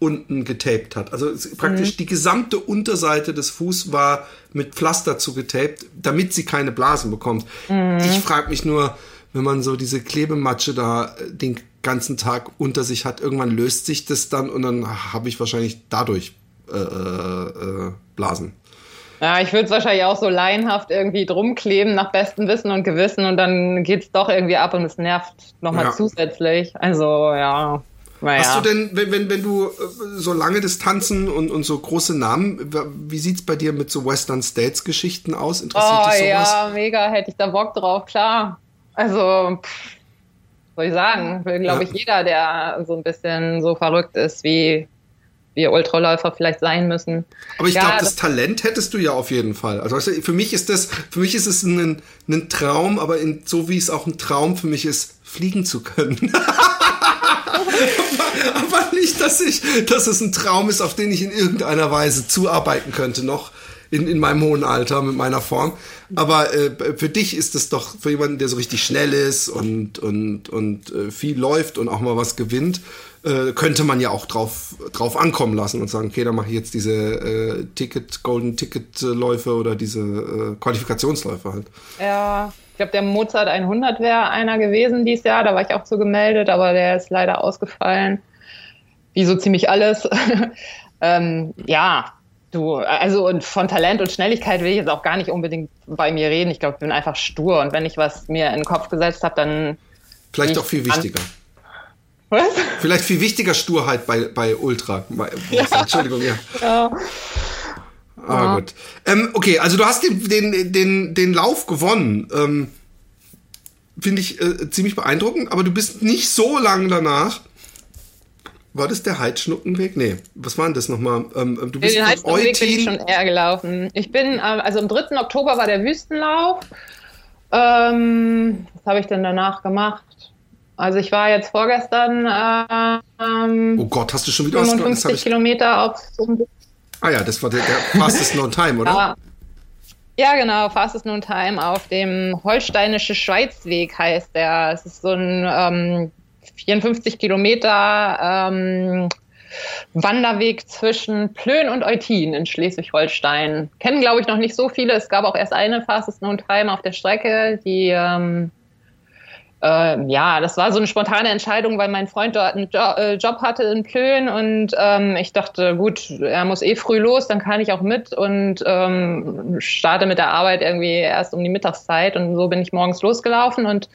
unten getaped hat. Also praktisch die gesamte Unterseite des Fuß war mit Pflaster zugetaped, damit sie keine Blasen bekommt. Ich frage mich nur, wenn man so diese Klebematsche da äh, den ganzen Tag unter sich hat, irgendwann löst sich das dann und dann habe ich wahrscheinlich dadurch äh, äh, äh, Blasen. Ja, ich würde es wahrscheinlich auch so laienhaft irgendwie drum kleben, nach bestem Wissen und Gewissen und dann geht's doch irgendwie ab und es nervt nochmal Ja. zusätzlich. Also, ja. Naja. Hast du denn, wenn, wenn, wenn du äh, so lange Distanzen und, und so große Namen, wie sieht's bei dir mit so Western States Geschichten aus? Interessiert Oh dich sowas? ja, mega, hätte ich da Bock drauf, klar. Also, pff, soll ich sagen, will, glaube Ja. ich, jeder, der so ein bisschen so verrückt ist, wie wir Ultraläufer vielleicht sein müssen. Aber ich Ja, glaube, das das- Talent hättest du ja auf jeden Fall. Also weißt du, für mich ist das, für mich ist es ein, ein Traum, aber in, so wie es auch ein Traum für mich ist, fliegen zu können. aber, aber nicht, dass ich, dass es ein Traum ist, auf den ich in irgendeiner Weise zuarbeiten könnte, noch in, in meinem hohen Alter mit meiner Form. Aber äh, für dich ist es doch, für jemanden, der so richtig schnell ist und, und, und äh, viel läuft und auch mal was gewinnt, äh, könnte man ja auch drauf, drauf ankommen lassen und sagen, okay, dann mache ich jetzt diese äh, Ticket, Golden Ticket äh, Läufe oder diese äh, Qualifikationsläufe halt. Ja, ich glaube, der Mozart 100 wäre einer gewesen dieses Jahr, da war ich auch zu gemeldet, aber der ist leider ausgefallen. Wie so ziemlich alles. ähm, ja, du, also und von Talent und Schnelligkeit will ich jetzt auch gar nicht unbedingt bei mir reden. Ich glaube, ich bin einfach stur und wenn ich was mir in den Kopf gesetzt habe, dann. Vielleicht Ich auch viel wichtiger. Was? Vielleicht viel wichtiger Sturheit bei, bei Ultra. Bei, Entschuldigung, ja. Ja. Aber gut. Ähm, okay, also du hast den, den, den, den Lauf gewonnen. Ähm, Finde ich äh, ziemlich beeindruckend, aber du bist nicht so lang danach. War das der Heidschnuckenweg? Nee, was war denn das nochmal? Ähm, du bist Den Heizungsweg bin ich schon eher gelaufen. Ich bin, äh, also am 3. Oktober war der Wüstenlauf. Ähm, was habe ich denn danach gemacht? Also ich war jetzt vorgestern ähm, Oh Gott, hast du schon wieder was gemacht? Das hab 55 ich, Kilometer auf ah ja, das war der, der Fastest No Time, oder? Ja. Ja, genau, Fastest Known Time auf dem Holsteinische Schweizweg heißt der. Es ist so ein ähm, 54 Kilometer ähm, Wanderweg zwischen Plön und Eutin in Schleswig-Holstein. Kennen, glaube ich, noch nicht so viele. Es gab auch erst eine Fastest Known Time auf der Strecke, die ähm, äh, ja, das war so eine spontane Entscheidung, weil mein Freund dort einen jo äh, Job hatte in Plön und ähm, ich dachte, gut, er muss eh früh los, dann kann ich auch mit und ähm, starte mit der Arbeit irgendwie erst um die Mittagszeit und so bin ich morgens losgelaufen und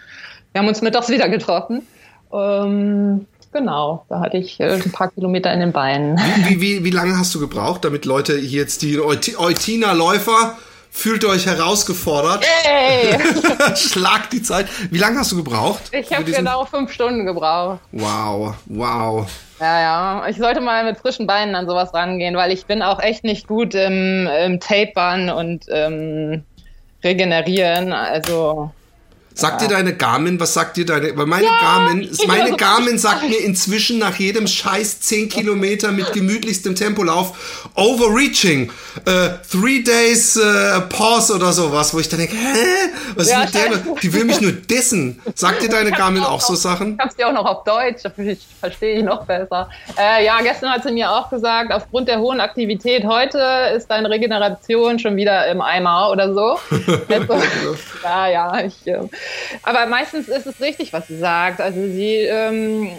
wir haben uns mittags wieder getroffen. Ähm, genau, da hatte ich äh, ein paar Kilometer in den Beinen. Wie, wie, wie lange hast du gebraucht, damit Leute hier jetzt die Eutiner Läufer Fühlt euch herausgefordert. Hey. Schlag die Zeit. Wie lange hast du gebraucht? Ich habe genau fünf Stunden gebraucht. Wow, wow. Ja, ja. Ich sollte mal mit frischen Beinen an sowas rangehen, weil ich bin auch echt nicht gut im, im Tapern und ähm, regenerieren. Also Sagt dir deine Garmin, was sagt dir deine, weil meine ja, Garmin, meine Garmin sagt mir inzwischen nach jedem scheiß 10 Kilometer mit gemütlichstem Tempolauf, overreaching, äh, three days äh, pause oder sowas, wo ich dann denke, hä? Was ja, ist mit der? Die will mich nur dissen. Sagt dir deine Garmin auch, auch so Sachen? Ich hab's dir auch noch auf Deutsch, verstehe ich noch besser. Äh, ja, gestern hat sie mir auch gesagt, aufgrund der hohen Aktivität heute ist deine Regeneration schon wieder im Eimer oder so. ja, ja, ich, äh, aber meistens ist es richtig, was sie sagt. Also sie ähm,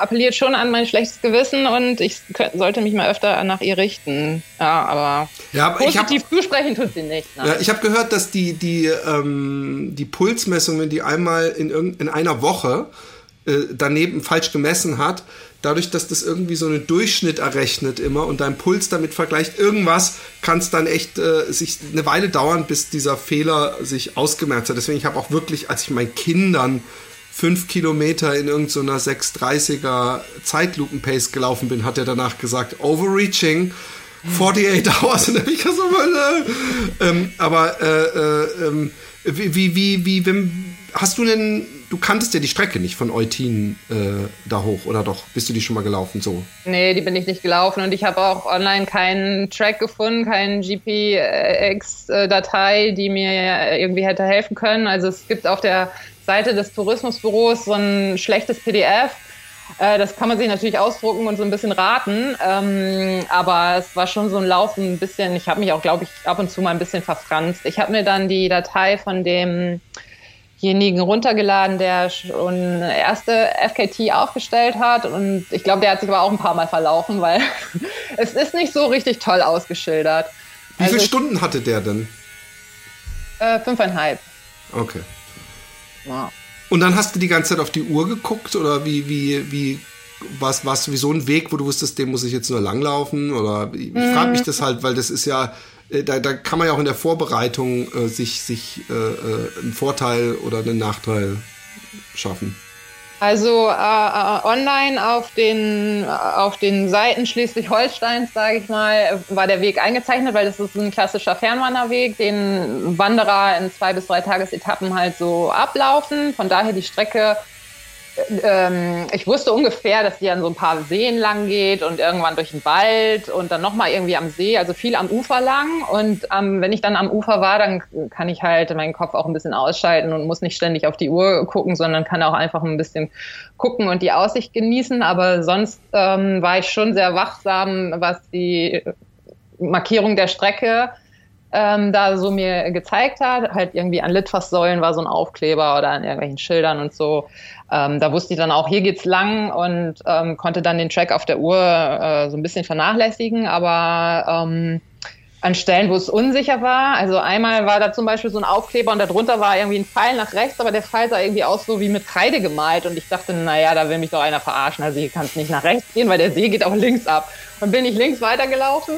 appelliert schon an mein schlechtes Gewissen und ich sollte mich mal öfter nach ihr richten. Ja, aber, ja, aber positiv hab, zusprechen tut sie nicht. Ja, ich habe gehört, dass die, die, ähm, die Pulsmessungen, die einmal in, in einer Woche äh, daneben falsch gemessen hat, dadurch, dass das irgendwie so einen Durchschnitt errechnet immer und dein Puls damit vergleicht, irgendwas kann es dann echt äh, sich eine Weile dauern, bis dieser Fehler sich ausgemerzt hat. Deswegen, ich habe auch wirklich, als ich meinen Kindern fünf Kilometer in irgendeiner so 630er Zeitlupen-Pace gelaufen bin, hat er danach gesagt, overreaching, 48 Hours. Und ich so, äh, ähm, aber äh, äh, ähm, wie, wie, wie, wie, wenn, hast du denn du kanntest ja die Strecke nicht von Eutin äh, da hoch, oder doch? Bist du die schon mal gelaufen so? Nee, die bin ich nicht gelaufen und ich habe auch online keinen Track gefunden, keine GPX-Datei, die mir irgendwie hätte helfen können. Also es gibt auf der Seite des Tourismusbüros so ein schlechtes PDF. Äh, das kann man sich natürlich ausdrucken und so ein bisschen raten. Ähm, aber es war schon so ein Lauf ein bisschen, ich habe mich auch, glaube ich, ab und zu mal ein bisschen verfranst. Ich habe mir dann die Datei von dem denjenigen runtergeladen, der schon erste FKT aufgestellt hat. Und ich glaube, der hat sich aber auch ein paar Mal verlaufen, weil es ist nicht so richtig toll ausgeschildert. Wie also, viele Stunden hatte der denn? Äh, fünfeinhalb. Okay. Wow. Und dann hast du die ganze Zeit auf die Uhr geguckt oder wie, wie, wie war es wie so ein Weg, wo du wusstest, den muss ich jetzt nur langlaufen? Oder ich frage mich das halt, weil das ist ja da, da kann man ja auch in der Vorbereitung äh, sich, sich äh, äh, einen Vorteil oder einen Nachteil schaffen. Also äh, äh online auf den, auf den Seiten Schleswig-Holsteins, sage ich mal, war der Weg eingezeichnet, weil das ist ein klassischer Fernwanderweg, den Wanderer in zwei bis drei Tagesetappen halt so ablaufen. Von daher die Strecke ähm, ich wusste ungefähr, dass die an so ein paar Seen lang geht und irgendwann durch den Wald und dann nochmal irgendwie am See, also viel am Ufer lang. Und ähm, wenn ich dann am Ufer war, dann kann ich halt meinen Kopf auch ein bisschen ausschalten und muss nicht ständig auf die Uhr gucken, sondern kann auch einfach ein bisschen gucken und die Aussicht genießen. Aber sonst ähm, war ich schon sehr wachsam, was die Markierung der Strecke ähm, da so mir gezeigt hat. Halt irgendwie an Litfaßsäulen war so ein Aufkleber oder an irgendwelchen Schildern und so. Ähm, da wusste ich dann auch, hier geht's lang und ähm, konnte dann den Track auf der Uhr äh, so ein bisschen vernachlässigen, aber ähm, an Stellen, wo es unsicher war. Also einmal war da zum Beispiel so ein Aufkleber und darunter war irgendwie ein Pfeil nach rechts, aber der Pfeil sah irgendwie aus so wie mit Kreide gemalt und ich dachte, naja, da will mich doch einer verarschen. Also hier kann es nicht nach rechts gehen, weil der See geht auch links ab. Und bin ich links weitergelaufen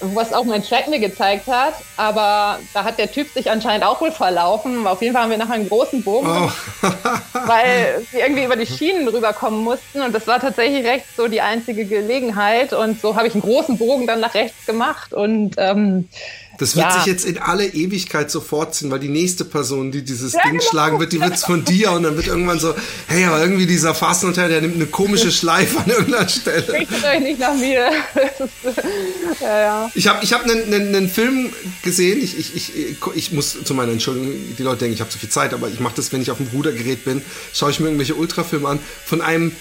was auch mein Track mir gezeigt hat. Aber da hat der Typ sich anscheinend auch wohl verlaufen. Auf jeden Fall haben wir nachher einen großen Bogen, oh. weil wir irgendwie über die Schienen rüberkommen mussten. Und das war tatsächlich rechts so die einzige Gelegenheit. Und so habe ich einen großen Bogen dann nach rechts gemacht. Und ähm, das wird ja. sich jetzt in alle Ewigkeit so fortziehen, weil die nächste Person, die dieses ja, Ding genau. schlagen wird, die wird es von dir und dann wird irgendwann so, hey, aber irgendwie dieser Fastenhotel, der nimmt eine komische Schleife an irgendeiner Stelle. Richtet euch nicht nach mir. ja, ja. Ich habe ich hab einen, einen, einen Film gesehen, ich, ich, ich, ich muss zu meiner Entschuldigung, die Leute denken, ich habe zu viel Zeit, aber ich mache das, wenn ich auf dem Rudergerät bin, schaue ich mir irgendwelche Ultrafilme an, von einem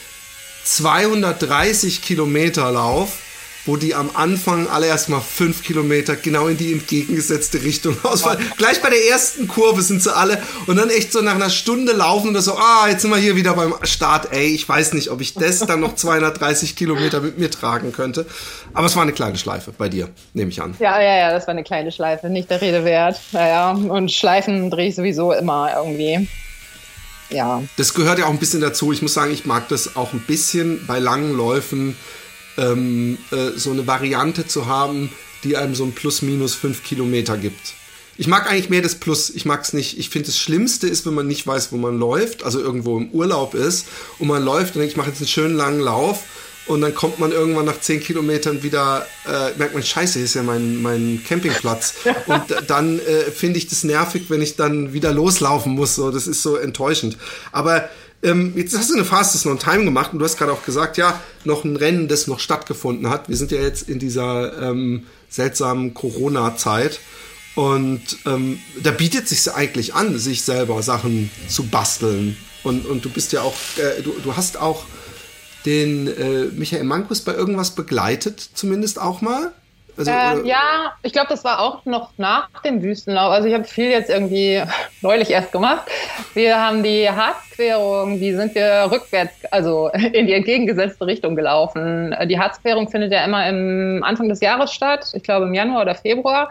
230 Kilometer Lauf wo die am Anfang alle erstmal fünf Kilometer genau in die entgegengesetzte Richtung ausfallen. Gleich bei der ersten Kurve sind sie alle und dann echt so nach einer Stunde laufen und so, ah, jetzt sind wir hier wieder beim Start. Ey, ich weiß nicht, ob ich das dann noch 230 Kilometer mit mir tragen könnte. Aber es war eine kleine Schleife bei dir, nehme ich an. Ja, ja, ja, das war eine kleine Schleife, nicht der Rede wert. Naja, und Schleifen drehe ich sowieso immer irgendwie ja. Das gehört ja auch ein bisschen dazu. Ich muss sagen, ich mag das auch ein bisschen bei langen Läufen, ähm, äh, so eine Variante zu haben, die einem so ein plus minus fünf Kilometer gibt. Ich mag eigentlich mehr das Plus. Ich mag es nicht. Ich finde, das Schlimmste ist, wenn man nicht weiß, wo man läuft, also irgendwo im Urlaub ist und man läuft und denkt, ich mache jetzt einen schönen langen Lauf und dann kommt man irgendwann nach zehn Kilometern wieder, äh, merkt man, scheiße, hier ist ja mein, mein Campingplatz. Und dann äh, finde ich das nervig, wenn ich dann wieder loslaufen muss. So, das ist so enttäuschend. Aber ähm, jetzt hast du eine Fastest Non Time gemacht und du hast gerade auch gesagt, ja, noch ein Rennen, das noch stattgefunden hat. Wir sind ja jetzt in dieser ähm, seltsamen Corona-Zeit. Und ähm, da bietet sich eigentlich an, sich selber Sachen zu basteln. Und, und du bist ja auch, äh, du, du hast auch den äh, Michael Mankus bei irgendwas begleitet, zumindest auch mal? Also, äh, ja, ich glaube, das war auch noch nach dem Wüstenlauf. Also ich habe viel jetzt irgendwie neulich erst gemacht. Wir haben die Harzquerung, die sind wir rückwärts, also in die entgegengesetzte Richtung gelaufen. Die Harzquerung findet ja immer im Anfang des Jahres statt, ich glaube im Januar oder Februar.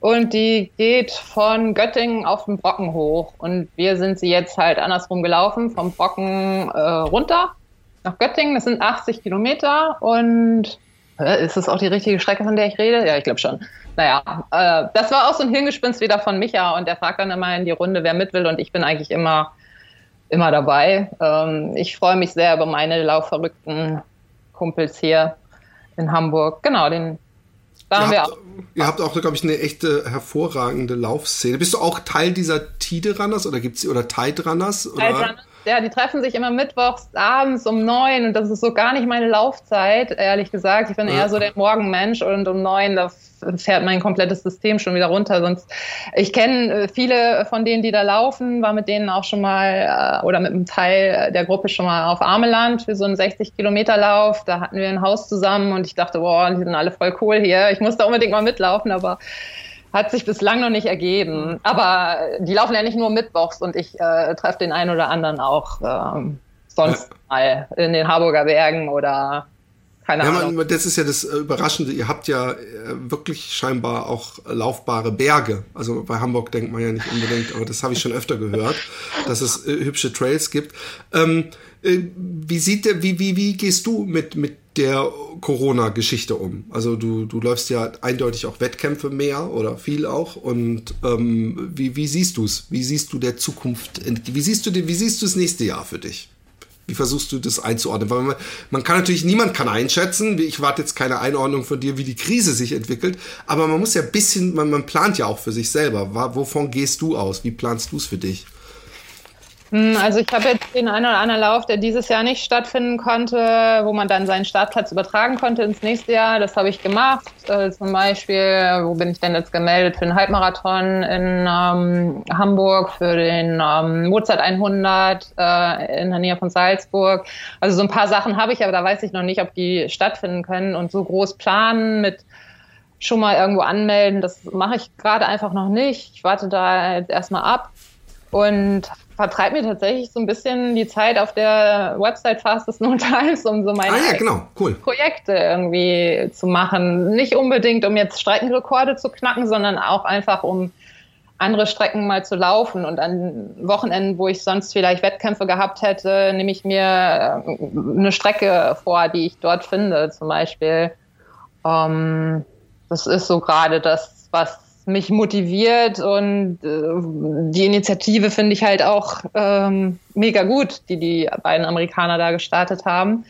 Und die geht von Göttingen auf den Brocken hoch. Und wir sind sie jetzt halt andersrum gelaufen, vom Brocken äh, runter nach Göttingen. Das sind 80 Kilometer und äh, ist das auch die richtige Strecke, von der ich rede? Ja, ich glaube schon. Naja, äh, das war auch so ein Hirngespinst wieder von Micha und der fragt dann immer in die Runde, wer mit will und ich bin eigentlich immer, immer dabei. Ähm, ich freue mich sehr über meine laufverrückten Kumpels hier in Hamburg. Genau, den da haben wir auch. Ihr habt auch, glaube ich, eine echte hervorragende Laufszene. Bist du auch Teil dieser Tide Runners oder gibt's oder Tide Runners? Tide Runners ja, die treffen sich immer mittwochs abends um neun und das ist so gar nicht meine Laufzeit, ehrlich gesagt. Ich bin eher so der Morgenmensch und um neun, da fährt mein komplettes System schon wieder runter. Sonst, ich kenne äh, viele von denen, die da laufen, war mit denen auch schon mal äh, oder mit einem Teil der Gruppe schon mal auf Armeland für so einen 60 Kilometer Lauf. Da hatten wir ein Haus zusammen und ich dachte, boah, die sind alle voll cool hier. Ich muss da unbedingt mal mitlaufen, aber hat sich bislang noch nicht ergeben. Aber die laufen ja nicht nur mittwochs und ich äh, treffe den einen oder anderen auch ähm, sonst mal in den Harburger Bergen oder keine ja, Ahnung. Man, das ist ja das äh, Überraschende. Ihr habt ja äh, wirklich scheinbar auch laufbare Berge. Also bei Hamburg denkt man ja nicht unbedingt, aber das habe ich schon öfter gehört, dass es äh, hübsche Trails gibt. Ähm, äh, wie sieht der, wie, wie, wie gehst du mit, mit der Corona-Geschichte um? Also du, du läufst ja eindeutig auch Wettkämpfe mehr oder viel auch. Und ähm, wie, wie siehst du es? Wie siehst du der Zukunft? Wie siehst du, wie siehst du das nächste Jahr für dich? Wie versuchst du das einzuordnen? Weil man, man kann natürlich, niemand kann einschätzen. Ich warte jetzt keine Einordnung von dir, wie die Krise sich entwickelt. Aber man muss ja ein bisschen, man, man plant ja auch für sich selber. Wovon gehst du aus? Wie planst du es für dich? Hm, also ich habe jetzt den einen oder anderen Lauf, der dieses Jahr nicht stattfinden konnte, wo man dann seinen Startplatz übertragen konnte ins nächste Jahr. Das habe ich gemacht. Äh, zum Beispiel, wo bin ich denn jetzt gemeldet? Für den Halbmarathon in ähm, Hamburg, für den ähm, Mozart 100 äh, in der Nähe von Salzburg. Also so ein paar Sachen habe ich, aber da weiß ich noch nicht, ob die stattfinden können. Und so groß planen mit schon mal irgendwo anmelden, das mache ich gerade einfach noch nicht. Ich warte da erstmal ab und vertreibe mir tatsächlich so ein bisschen die Zeit auf der Website Fastest No Times, um so meine ah, ja, genau. cool. Projekte irgendwie zu machen. Nicht unbedingt, um jetzt Streckenrekorde zu knacken, sondern auch einfach, um andere Strecken mal zu laufen. Und an Wochenenden, wo ich sonst vielleicht Wettkämpfe gehabt hätte, nehme ich mir äh, eine Strecke vor, die ich dort finde, zum Beispiel. Ähm, das ist so gerade das, was mich motiviert und äh, die Initiative finde ich halt auch ähm, mega gut, die die beiden Amerikaner da gestartet haben.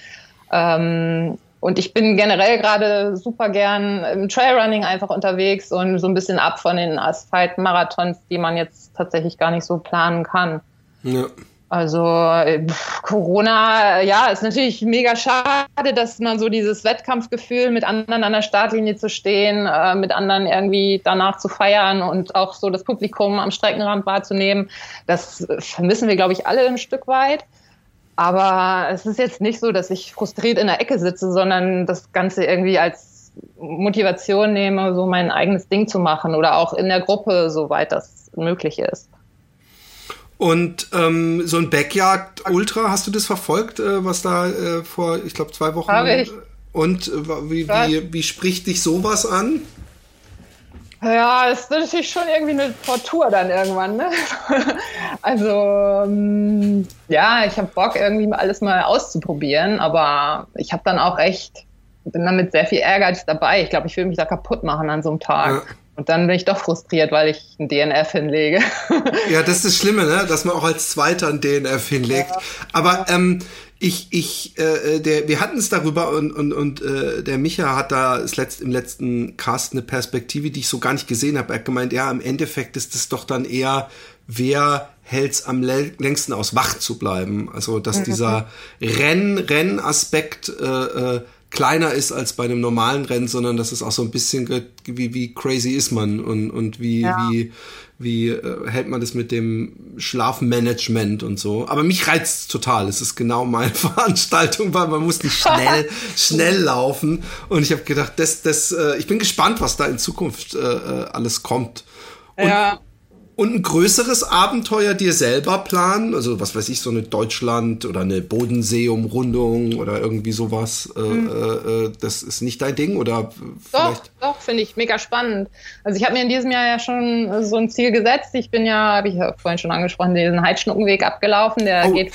Ähm, und ich bin generell gerade super gern im Trailrunning einfach unterwegs und so ein bisschen ab von den Asphaltmarathons, die man jetzt tatsächlich gar nicht so planen kann. Ja. Also äh, Corona, ja, ist natürlich mega schade, dass man so dieses Wettkampfgefühl mit anderen an der Startlinie zu stehen, äh, mit anderen irgendwie danach zu feiern und auch so das Publikum am Streckenrand wahrzunehmen. Das vermissen wir, glaube ich, alle ein Stück weit. Aber es ist jetzt nicht so, dass ich frustriert in der Ecke sitze, sondern das Ganze irgendwie als Motivation nehme, so mein eigenes Ding zu machen oder auch in der Gruppe, soweit das möglich ist. Und ähm, so ein Backyard Ultra, hast du das verfolgt, äh, was da äh, vor, ich glaube, zwei Wochen? Habe ich. Und äh, wie, wie, wie spricht dich sowas an? Ja, es ist natürlich schon irgendwie eine Tortur dann irgendwann. Ne? Also ähm, ja, ich habe Bock, irgendwie alles mal auszuprobieren, aber ich habe dann auch echt, bin damit sehr viel Ehrgeiz dabei. Ich glaube, ich will mich da kaputt machen an so einem Tag. Ja. Und dann bin ich doch frustriert, weil ich ein DNF hinlege. ja, das ist das Schlimme, ne? dass man auch als Zweiter ein DNF hinlegt. Ja. Aber ähm, ich, ich, äh, der, wir hatten es darüber und, und, und äh, der Micha hat da letzt, im letzten Cast eine Perspektive, die ich so gar nicht gesehen habe. Er hat gemeint, ja, im Endeffekt ist es doch dann eher, wer hält's am längsten aus, wach zu bleiben. Also, dass mhm. dieser Renn, Rennaspekt äh, äh, kleiner ist als bei einem normalen Rennen, sondern dass es auch so ein bisschen wie, wie crazy ist man und, und wie, ja. wie, wie äh, hält man das mit dem Schlafmanagement und so. Aber mich reizt total. Es ist genau meine Veranstaltung, weil man muss nicht schnell, schnell laufen. Und ich habe gedacht, das, das, äh, ich bin gespannt, was da in Zukunft äh, äh alles kommt. Und, ja und ein größeres Abenteuer dir selber planen? Also was weiß ich, so eine Deutschland oder eine Bodensee-Umrundung oder irgendwie sowas. Mhm. Äh, das ist nicht dein Ding oder Doch, doch, finde ich mega spannend. Also ich habe mir in diesem Jahr ja schon so ein Ziel gesetzt. Ich bin ja, habe ich ja vorhin schon angesprochen, diesen Heidschnuckenweg abgelaufen. Der oh. geht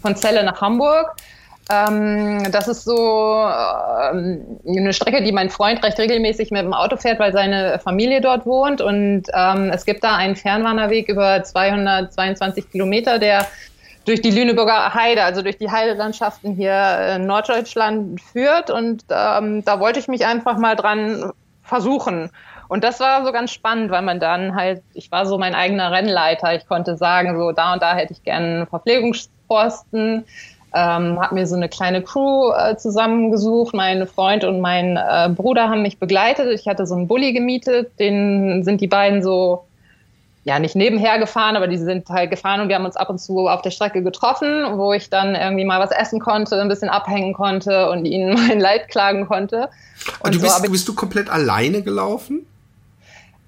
von Celle nach Hamburg. Ähm, das ist so ähm, eine Strecke, die mein Freund recht regelmäßig mit dem Auto fährt, weil seine Familie dort wohnt. Und ähm, es gibt da einen Fernwanderweg über 222 Kilometer, der durch die Lüneburger Heide, also durch die Heidelandschaften hier in Norddeutschland führt. Und ähm, da wollte ich mich einfach mal dran versuchen. Und das war so ganz spannend, weil man dann halt, ich war so mein eigener Rennleiter. Ich konnte sagen, so da und da hätte ich gerne einen Verpflegungsposten ähm, habe mir so eine kleine Crew äh, zusammengesucht. Mein Freund und mein äh, Bruder haben mich begleitet. Ich hatte so einen Bulli gemietet, den sind die beiden so ja nicht nebenher gefahren, aber die sind halt gefahren und wir haben uns ab und zu auf der Strecke getroffen, wo ich dann irgendwie mal was essen konnte, ein bisschen abhängen konnte und ihnen mein Leid klagen konnte. Und, und du bist, so, bist du komplett alleine gelaufen?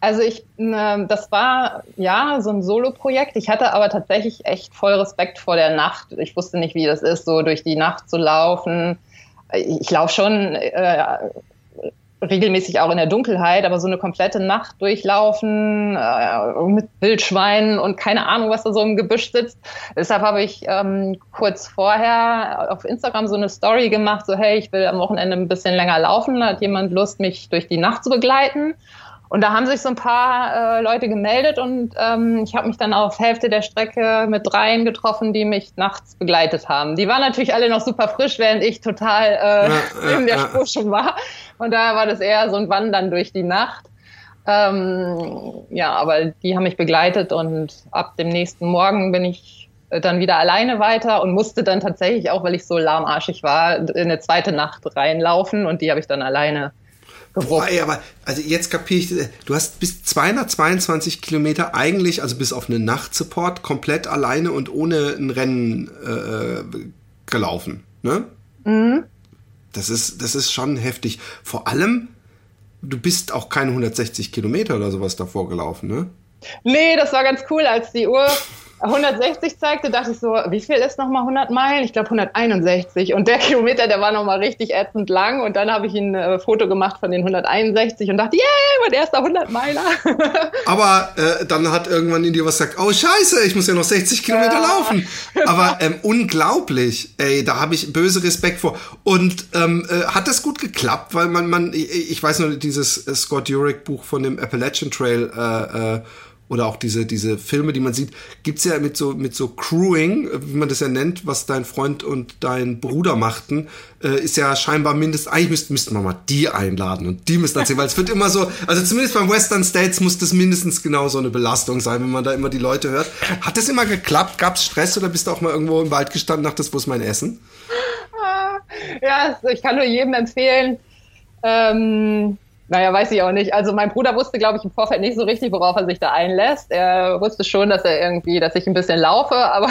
Also ich, äh, das war ja so ein Solo-Projekt. Ich hatte aber tatsächlich echt voll Respekt vor der Nacht. Ich wusste nicht, wie das ist, so durch die Nacht zu laufen. Ich laufe schon äh, regelmäßig auch in der Dunkelheit, aber so eine komplette Nacht durchlaufen äh, mit Wildschweinen und keine Ahnung, was da so im Gebüsch sitzt. Deshalb habe ich ähm, kurz vorher auf Instagram so eine Story gemacht, so hey, ich will am Wochenende ein bisschen länger laufen. Hat jemand Lust, mich durch die Nacht zu begleiten. Und da haben sich so ein paar äh, Leute gemeldet und ähm, ich habe mich dann auf Hälfte der Strecke mit dreien getroffen, die mich nachts begleitet haben. Die waren natürlich alle noch super frisch, während ich total äh, ja, in der ja. Spur schon war. Und da war das eher so ein Wandern durch die Nacht. Ähm, ja, aber die haben mich begleitet und ab dem nächsten Morgen bin ich äh, dann wieder alleine weiter und musste dann tatsächlich auch, weil ich so lahmarschig war, in eine zweite Nacht reinlaufen und die habe ich dann alleine Boah, ey, aber also jetzt kapiere ich, du hast bis 222 Kilometer eigentlich, also bis auf einen Nachtsupport, komplett alleine und ohne ein Rennen äh, gelaufen, ne? Mhm. Das ist, das ist schon heftig. Vor allem, du bist auch keine 160 Kilometer oder sowas davor gelaufen, ne? Nee, das war ganz cool, als die Uhr 160 zeigte, dachte ich so, wie viel ist nochmal 100 Meilen? Ich glaube 161. Und der Kilometer, der war nochmal richtig ätzend lang. Und dann habe ich ein äh, Foto gemacht von den 161 und dachte, yay, mein erster 100 Meiler. Aber äh, dann hat irgendwann in dir was gesagt, oh scheiße, ich muss ja noch 60 Kilometer ja. laufen. Aber ähm, unglaublich, ey, da habe ich böse Respekt vor. Und ähm, äh, hat das gut geklappt? Weil man, man, ich weiß nur, dieses äh, Scott Jurek Buch von dem Appalachian Trail, äh, äh, oder auch diese, diese Filme, die man sieht, gibt's ja mit so, mit so Crewing, wie man das ja nennt, was dein Freund und dein Bruder machten, äh, ist ja scheinbar mindestens, eigentlich müssten, müssten wir mal die einladen und die müssen erzählen, weil es wird immer so, also zumindest beim Western States muss das mindestens genau so eine Belastung sein, wenn man da immer die Leute hört. Hat das immer geklappt? Gab's Stress oder bist du auch mal irgendwo im Wald gestanden, dachtest, wo ist mein Essen? Ja, ich kann nur jedem empfehlen, ähm Naja, weiß ich auch nicht. Also mein Bruder wusste, glaube ich, im Vorfeld nicht so richtig, worauf er sich da einlässt. Er wusste schon, dass er irgendwie, dass ich ein bisschen laufe, aber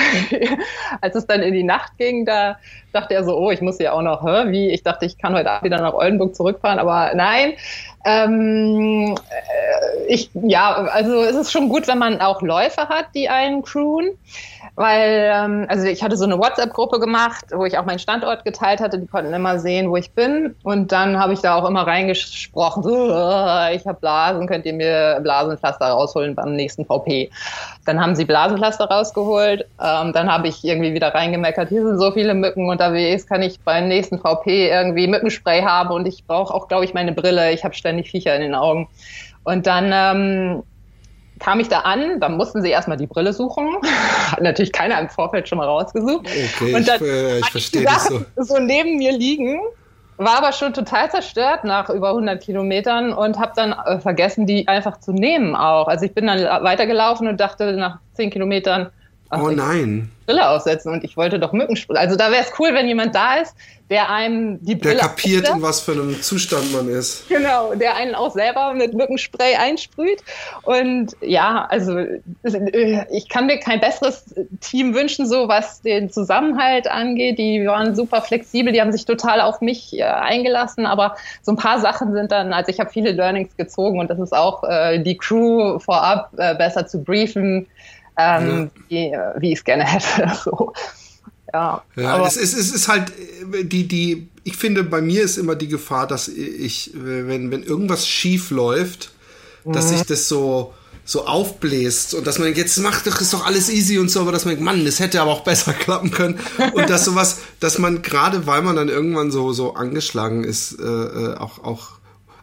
als es dann in die Nacht ging, da dachte er so, oh, ich muss ja auch noch, hä, wie? Ich dachte, ich kann heute Abend wieder nach Oldenburg zurückfahren, aber nein. Ähm, äh, ich, ja, also es ist schon gut, wenn man auch Läufer hat, die einen crewen weil, ähm, also ich hatte so eine WhatsApp-Gruppe gemacht, wo ich auch meinen Standort geteilt hatte, die konnten immer sehen, wo ich bin. Und dann habe ich da auch immer reingesprochen, so, ich habe Blasen, könnt ihr mir Blasenpflaster rausholen beim nächsten VP. Dann haben sie Blasenpflaster rausgeholt, ähm, dann habe ich irgendwie wieder reingemeckert, hier sind so viele Mücken unterwegs, kann ich beim nächsten VP irgendwie Mückenspray haben? Und ich brauche auch, glaube ich, meine Brille, ich habe ständig Viecher in den Augen. Und dann ähm, kam ich da an, dann mussten sie erstmal die Brille suchen. Hat natürlich keiner im Vorfeld schon mal rausgesucht. Okay, und dann ich, äh, ich verstehe das so. So neben mir liegen, war aber schon total zerstört nach über 100 Kilometern und habe dann äh, vergessen, die einfach zu nehmen auch. Also ich bin dann weitergelaufen und dachte nach 10 Kilometern, Ach, oh nein. Brille aufsetzen und ich wollte doch Mückenspray. Also da wäre es cool, wenn jemand da ist, der einem die Brille. Der kapiert, in was für einem Zustand man ist. Genau, der einen auch selber mit Mückenspray einsprüht. Und ja, also ich kann mir kein besseres Team wünschen, so was den Zusammenhalt angeht. Die waren super flexibel, die haben sich total auf mich äh, eingelassen, aber so ein paar Sachen sind dann, also ich habe viele Learnings gezogen und das ist auch äh, die Crew vorab äh, besser zu briefen ähm, ja. wie, äh, wie ich es gerne hätte. So. Ja, ja es, ist, es ist halt äh, die, die, ich finde, bei mir ist immer die Gefahr, dass ich, wenn, wenn irgendwas schief läuft, mhm. dass sich das so, so aufbläst und dass man jetzt macht doch ist doch alles easy und so, aber dass man Mann, das hätte aber auch besser klappen können und dass sowas, dass man gerade weil man dann irgendwann so so angeschlagen ist, äh, äh auch auch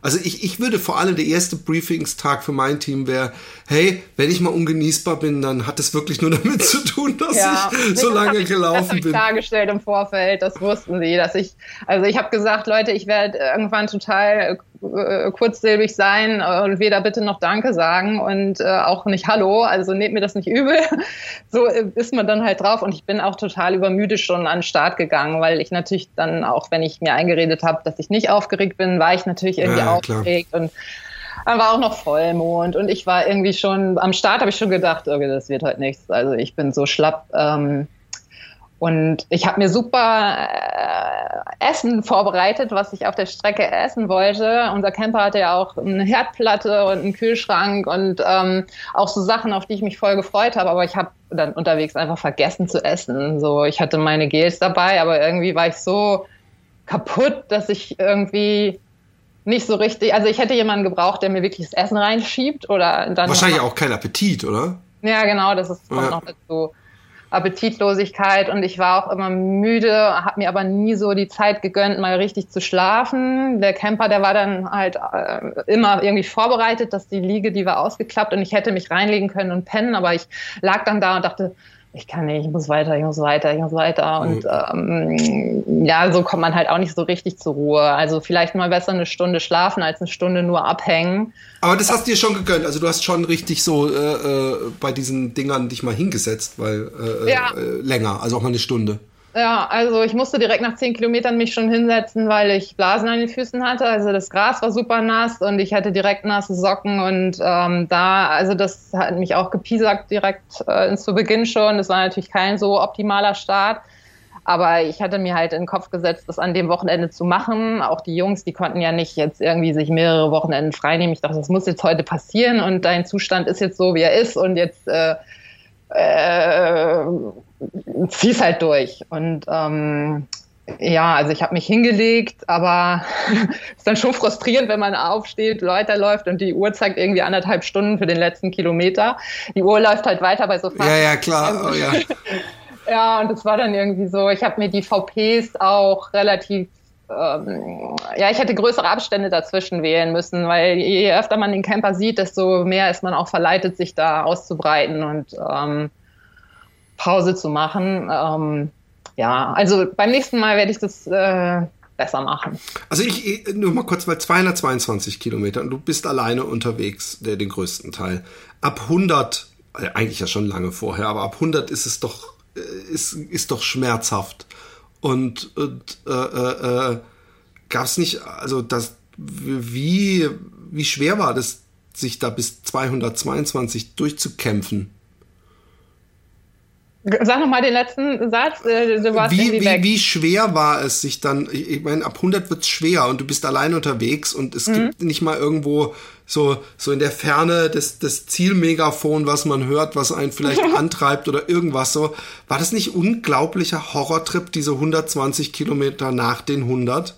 also ich, ich würde vor allem der erste Briefingstag für mein Team wäre, hey, wenn ich mal ungenießbar bin, dann hat es wirklich nur damit zu tun, dass ja, ich so lange ich, gelaufen das bin. klargestellt im Vorfeld, das wussten sie, dass ich, also ich habe gesagt, Leute, ich werde irgendwann total äh, kurzsilbig sein und weder bitte noch Danke sagen und äh, auch nicht Hallo. Also nehmt mir das nicht übel. so ist man dann halt drauf und ich bin auch total übermüde schon an den Start gegangen, weil ich natürlich dann auch, wenn ich mir eingeredet habe, dass ich nicht aufgeregt bin, war ich natürlich irgendwie ja, aufgeregt klar. und dann war auch noch Vollmond und ich war irgendwie schon am Start habe ich schon gedacht, okay, das wird heute nichts. Also ich bin so schlapp. Ähm, und ich habe mir super äh, Essen vorbereitet, was ich auf der Strecke essen wollte. Unser Camper hatte ja auch eine Herdplatte und einen Kühlschrank und ähm, auch so Sachen, auf die ich mich voll gefreut habe. Aber ich habe dann unterwegs einfach vergessen zu essen. So, ich hatte meine Gels dabei, aber irgendwie war ich so kaputt, dass ich irgendwie nicht so richtig. Also ich hätte jemanden gebraucht, der mir wirklich das Essen reinschiebt oder dann. Wahrscheinlich auch kein Appetit, oder? Ja, genau, das ist kommt ja. noch dazu. Appetitlosigkeit und ich war auch immer müde, habe mir aber nie so die Zeit gegönnt, mal richtig zu schlafen. Der Camper, der war dann halt äh, immer irgendwie vorbereitet, dass die Liege, die war ausgeklappt und ich hätte mich reinlegen können und pennen, aber ich lag dann da und dachte, ich kann nicht, ich muss weiter, ich muss weiter, ich muss weiter. Und ähm, ja, so kommt man halt auch nicht so richtig zur Ruhe. Also vielleicht mal besser eine Stunde schlafen als eine Stunde nur abhängen. Aber das hast du dir schon gegönnt. Also du hast schon richtig so äh, äh, bei diesen Dingern dich mal hingesetzt, weil äh, äh, ja. äh, länger, also auch mal eine Stunde. Ja, also ich musste direkt nach zehn Kilometern mich schon hinsetzen, weil ich Blasen an den Füßen hatte. Also das Gras war super nass und ich hatte direkt nasse Socken und ähm, da, also das hat mich auch gepiesackt direkt äh, zu Beginn schon. Das war natürlich kein so optimaler Start. Aber ich hatte mir halt in den Kopf gesetzt, das an dem Wochenende zu machen. Auch die Jungs, die konnten ja nicht jetzt irgendwie sich mehrere Wochenenden freinehmen. Ich dachte, das muss jetzt heute passieren und dein Zustand ist jetzt so, wie er ist und jetzt äh, äh, zieh's halt durch. Und ähm, ja, also ich habe mich hingelegt, aber ist dann schon frustrierend, wenn man aufsteht, weiterläuft und die Uhr zeigt irgendwie anderthalb Stunden für den letzten Kilometer. Die Uhr läuft halt weiter bei so Fahrten. Ja, ja, klar. Oh, ja. ja, und das war dann irgendwie so. Ich habe mir die VPs auch relativ ähm, ja, ich hätte größere Abstände dazwischen wählen müssen, weil je öfter man den Camper sieht, desto mehr ist man auch verleitet, sich da auszubreiten und ähm, Pause zu machen. Ähm, ja, also beim nächsten Mal werde ich das äh, besser machen. Also ich, nur mal kurz, bei 222 Kilometern, du bist alleine unterwegs, der den größten Teil. Ab 100, äh, eigentlich ja schon lange vorher, aber ab 100 ist es doch, äh, ist, ist doch schmerzhaft. Und, und äh, äh, äh gab es nicht, also das, Wie, wie schwer war das, sich da bis 222 durchzukämpfen? Sag noch mal den letzten Satz. Äh, wie, wie, wie schwer war es sich dann? Ich meine, ab 100 wird's schwer und du bist allein unterwegs und es mhm. gibt nicht mal irgendwo so so in der Ferne das das Zielmegafon, was man hört, was einen vielleicht antreibt oder irgendwas so. War das nicht unglaublicher Horrortrip diese 120 Kilometer nach den 100?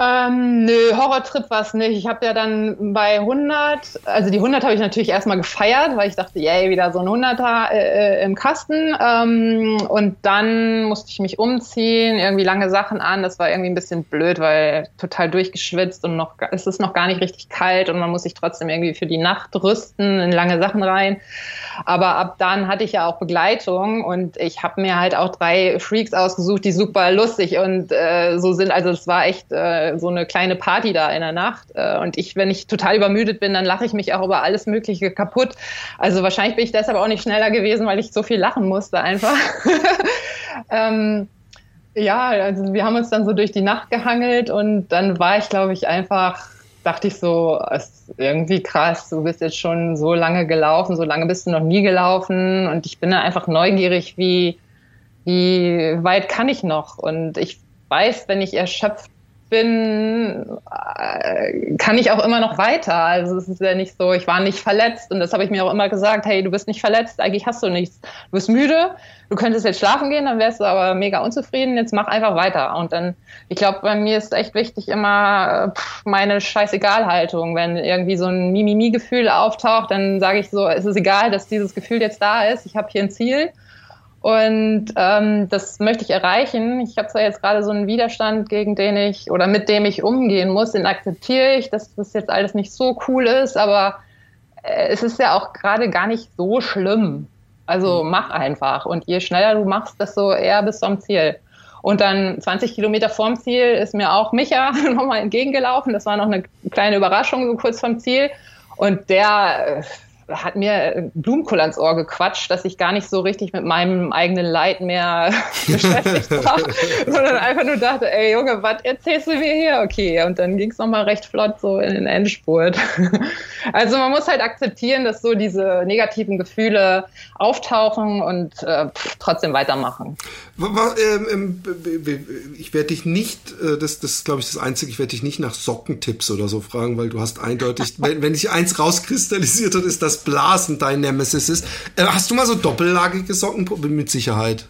Ähm, nö, Horrortrip war es nicht. Ich habe ja dann bei 100, also die 100 habe ich natürlich erstmal gefeiert, weil ich dachte, yay, wieder so ein 100er äh, im Kasten. Ähm, und dann musste ich mich umziehen, irgendwie lange Sachen an. Das war irgendwie ein bisschen blöd, weil total durchgeschwitzt und noch, es ist noch gar nicht richtig kalt und man muss sich trotzdem irgendwie für die Nacht rüsten, in lange Sachen rein. Aber ab dann hatte ich ja auch Begleitung und ich habe mir halt auch drei Freaks ausgesucht, die super lustig und äh, so sind. Also es war echt äh, so eine kleine Party da in der Nacht. Äh, und ich, wenn ich total übermüdet bin, dann lache ich mich auch über alles Mögliche kaputt. Also wahrscheinlich bin ich deshalb auch nicht schneller gewesen, weil ich so viel lachen musste einfach. ähm, ja, also wir haben uns dann so durch die Nacht gehangelt und dann war ich, glaube ich, einfach dachte ich so, ist irgendwie krass, du bist jetzt schon so lange gelaufen, so lange bist du noch nie gelaufen und ich bin da einfach neugierig, wie, wie weit kann ich noch? Und ich weiß, wenn ich erschöpft bin, äh, kann ich auch immer noch weiter. Also es ist ja nicht so, ich war nicht verletzt und das habe ich mir auch immer gesagt, hey, du bist nicht verletzt, eigentlich hast du nichts. Du bist müde, du könntest jetzt schlafen gehen, dann wärst du aber mega unzufrieden, jetzt mach einfach weiter. Und dann, ich glaube, bei mir ist echt wichtig immer pff, meine Scheißegal-Haltung. Wenn irgendwie so ein Mimimi-Gefühl auftaucht, dann sage ich so, es ist egal, dass dieses Gefühl jetzt da ist, ich habe hier ein Ziel und ähm, das möchte ich erreichen. Ich habe zwar jetzt gerade so einen Widerstand, gegen den ich oder mit dem ich umgehen muss, den akzeptiere ich, dass das jetzt alles nicht so cool ist, aber äh, es ist ja auch gerade gar nicht so schlimm. Also mhm. mach einfach. Und je schneller du machst, desto eher bist du am Ziel. Und dann 20 Kilometer vorm Ziel ist mir auch Micha nochmal entgegengelaufen. Das war noch eine kleine Überraschung so kurz vom Ziel. Und der äh, hat mir Blumenkohl ans Ohr gequatscht, dass ich gar nicht so richtig mit meinem eigenen Leid mehr beschäftigt war, sondern einfach nur dachte, ey Junge, was erzählst du mir hier? Okay, und dann ging es nochmal recht flott so in den Endspurt. also man muss halt akzeptieren, dass so diese negativen Gefühle auftauchen und äh, trotzdem weitermachen. Ähm, ähm, ich werde dich nicht, äh, das, das ist glaube ich das Einzige, ich werde dich nicht nach Sockentipps oder so fragen, weil du hast eindeutig, wenn, wenn sich eins rauskristallisiert hat, ist das Blasen dein Nemesis ist. Äh, hast du mal so doppellagige Socken? Mit Sicherheit.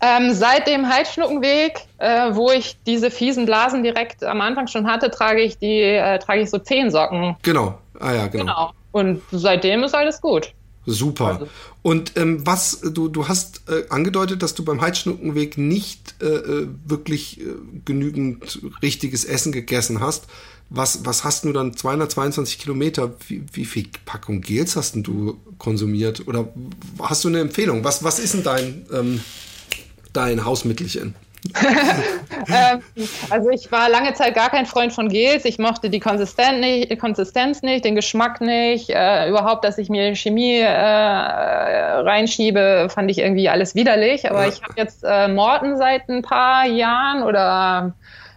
Ähm, seit dem Heidschnuckenweg, äh, wo ich diese fiesen Blasen direkt am Anfang schon hatte, trage ich die, äh, trage ich so zehn Socken. Genau. Ah ja, genau. genau. Und seitdem ist alles gut. Super. Also. Und ähm, was, du, du hast äh, angedeutet, dass du beim Heidschnuckenweg nicht äh, äh wirklich genügend richtiges Essen gegessen hast. Was, was hast du dann 222 Kilometer? Wie, wie viel Packung Gels hast denn du konsumiert? Oder hast du eine Empfehlung? Was, was ist denn dein, ähm, dein Hausmittelchen? ähm, also ich war lange Zeit gar kein Freund von Gels. Ich mochte die Konsistenz nicht, Konsistenz nicht den Geschmack nicht. Äh, überhaupt, dass ich mir Chemie äh, reinschiebe, fand ich irgendwie alles widerlich. Aber ja. ich habe jetzt äh, Morten seit ein paar Jahren oder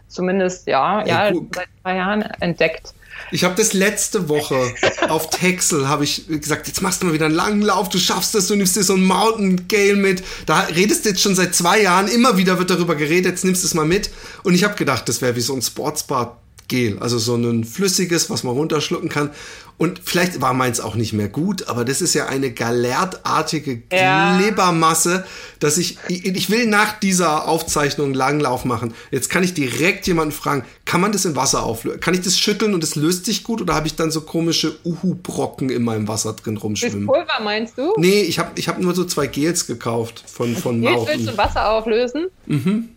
zumindest ja, ja, ja seit zwei Jahren entdeckt. Ich habe das letzte Woche auf Texel habe ich gesagt, jetzt machst du mal wieder einen langen Lauf, du schaffst das, du nimmst dir so ein Mountain Gale mit. Da redest du jetzt schon seit zwei Jahren, immer wieder wird darüber geredet, jetzt nimmst du es mal mit. Und ich habe gedacht, das wäre wie so ein Sportsbar Gel, also so ein flüssiges, was man runterschlucken kann. Und vielleicht war meins auch nicht mehr gut, aber das ist ja eine galertartige ja. Glibbermasse, dass ich, ich will nach dieser Aufzeichnung Langlauf machen. Jetzt kann ich direkt jemanden fragen, kann man das in Wasser auflösen? Kann ich das schütteln und es löst sich gut oder habe ich dann so komische Uhu-Brocken in meinem Wasser drin rumschwimmen? Das Pulver meinst du? Nee, ich habe ich hab nur so zwei Gels gekauft von, von Gels willst du Wasser auflösen? Mhm.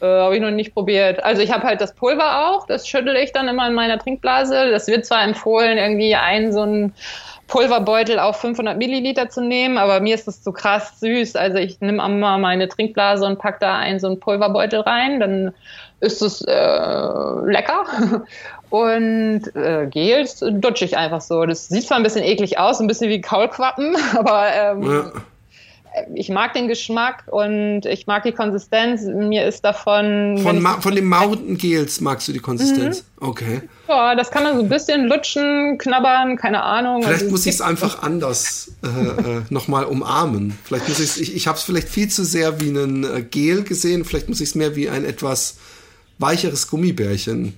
Äh, habe ich noch nicht probiert. Also ich habe halt das Pulver auch, das schüttel ich dann immer in meiner Trinkblase. Das wird zwar empfohlen, irgendwie einen so einen Pulverbeutel auf 500 Milliliter zu nehmen, aber mir ist das zu krass süß. Also ich nehme immer meine Trinkblase und pack da einen so einen Pulverbeutel rein, dann ist es äh, lecker. Und äh, Gels dutsche ich einfach so. Das sieht zwar ein bisschen eklig aus, ein bisschen wie Kaulquappen, aber ähm, ja ich mag den Geschmack und ich mag die Konsistenz. Mir ist davon. Von, Ma von den Mountain Gels magst du die Konsistenz? Mhm. Okay. Ja, das kann man so ein bisschen lutschen, knabbern, keine Ahnung. Vielleicht also, muss ich es einfach anders äh, äh, nochmal umarmen. Vielleicht muss ich's, ich ich habe es vielleicht viel zu sehr wie einen äh, Gel gesehen. Vielleicht muss ich es mehr wie ein etwas weicheres Gummibärchen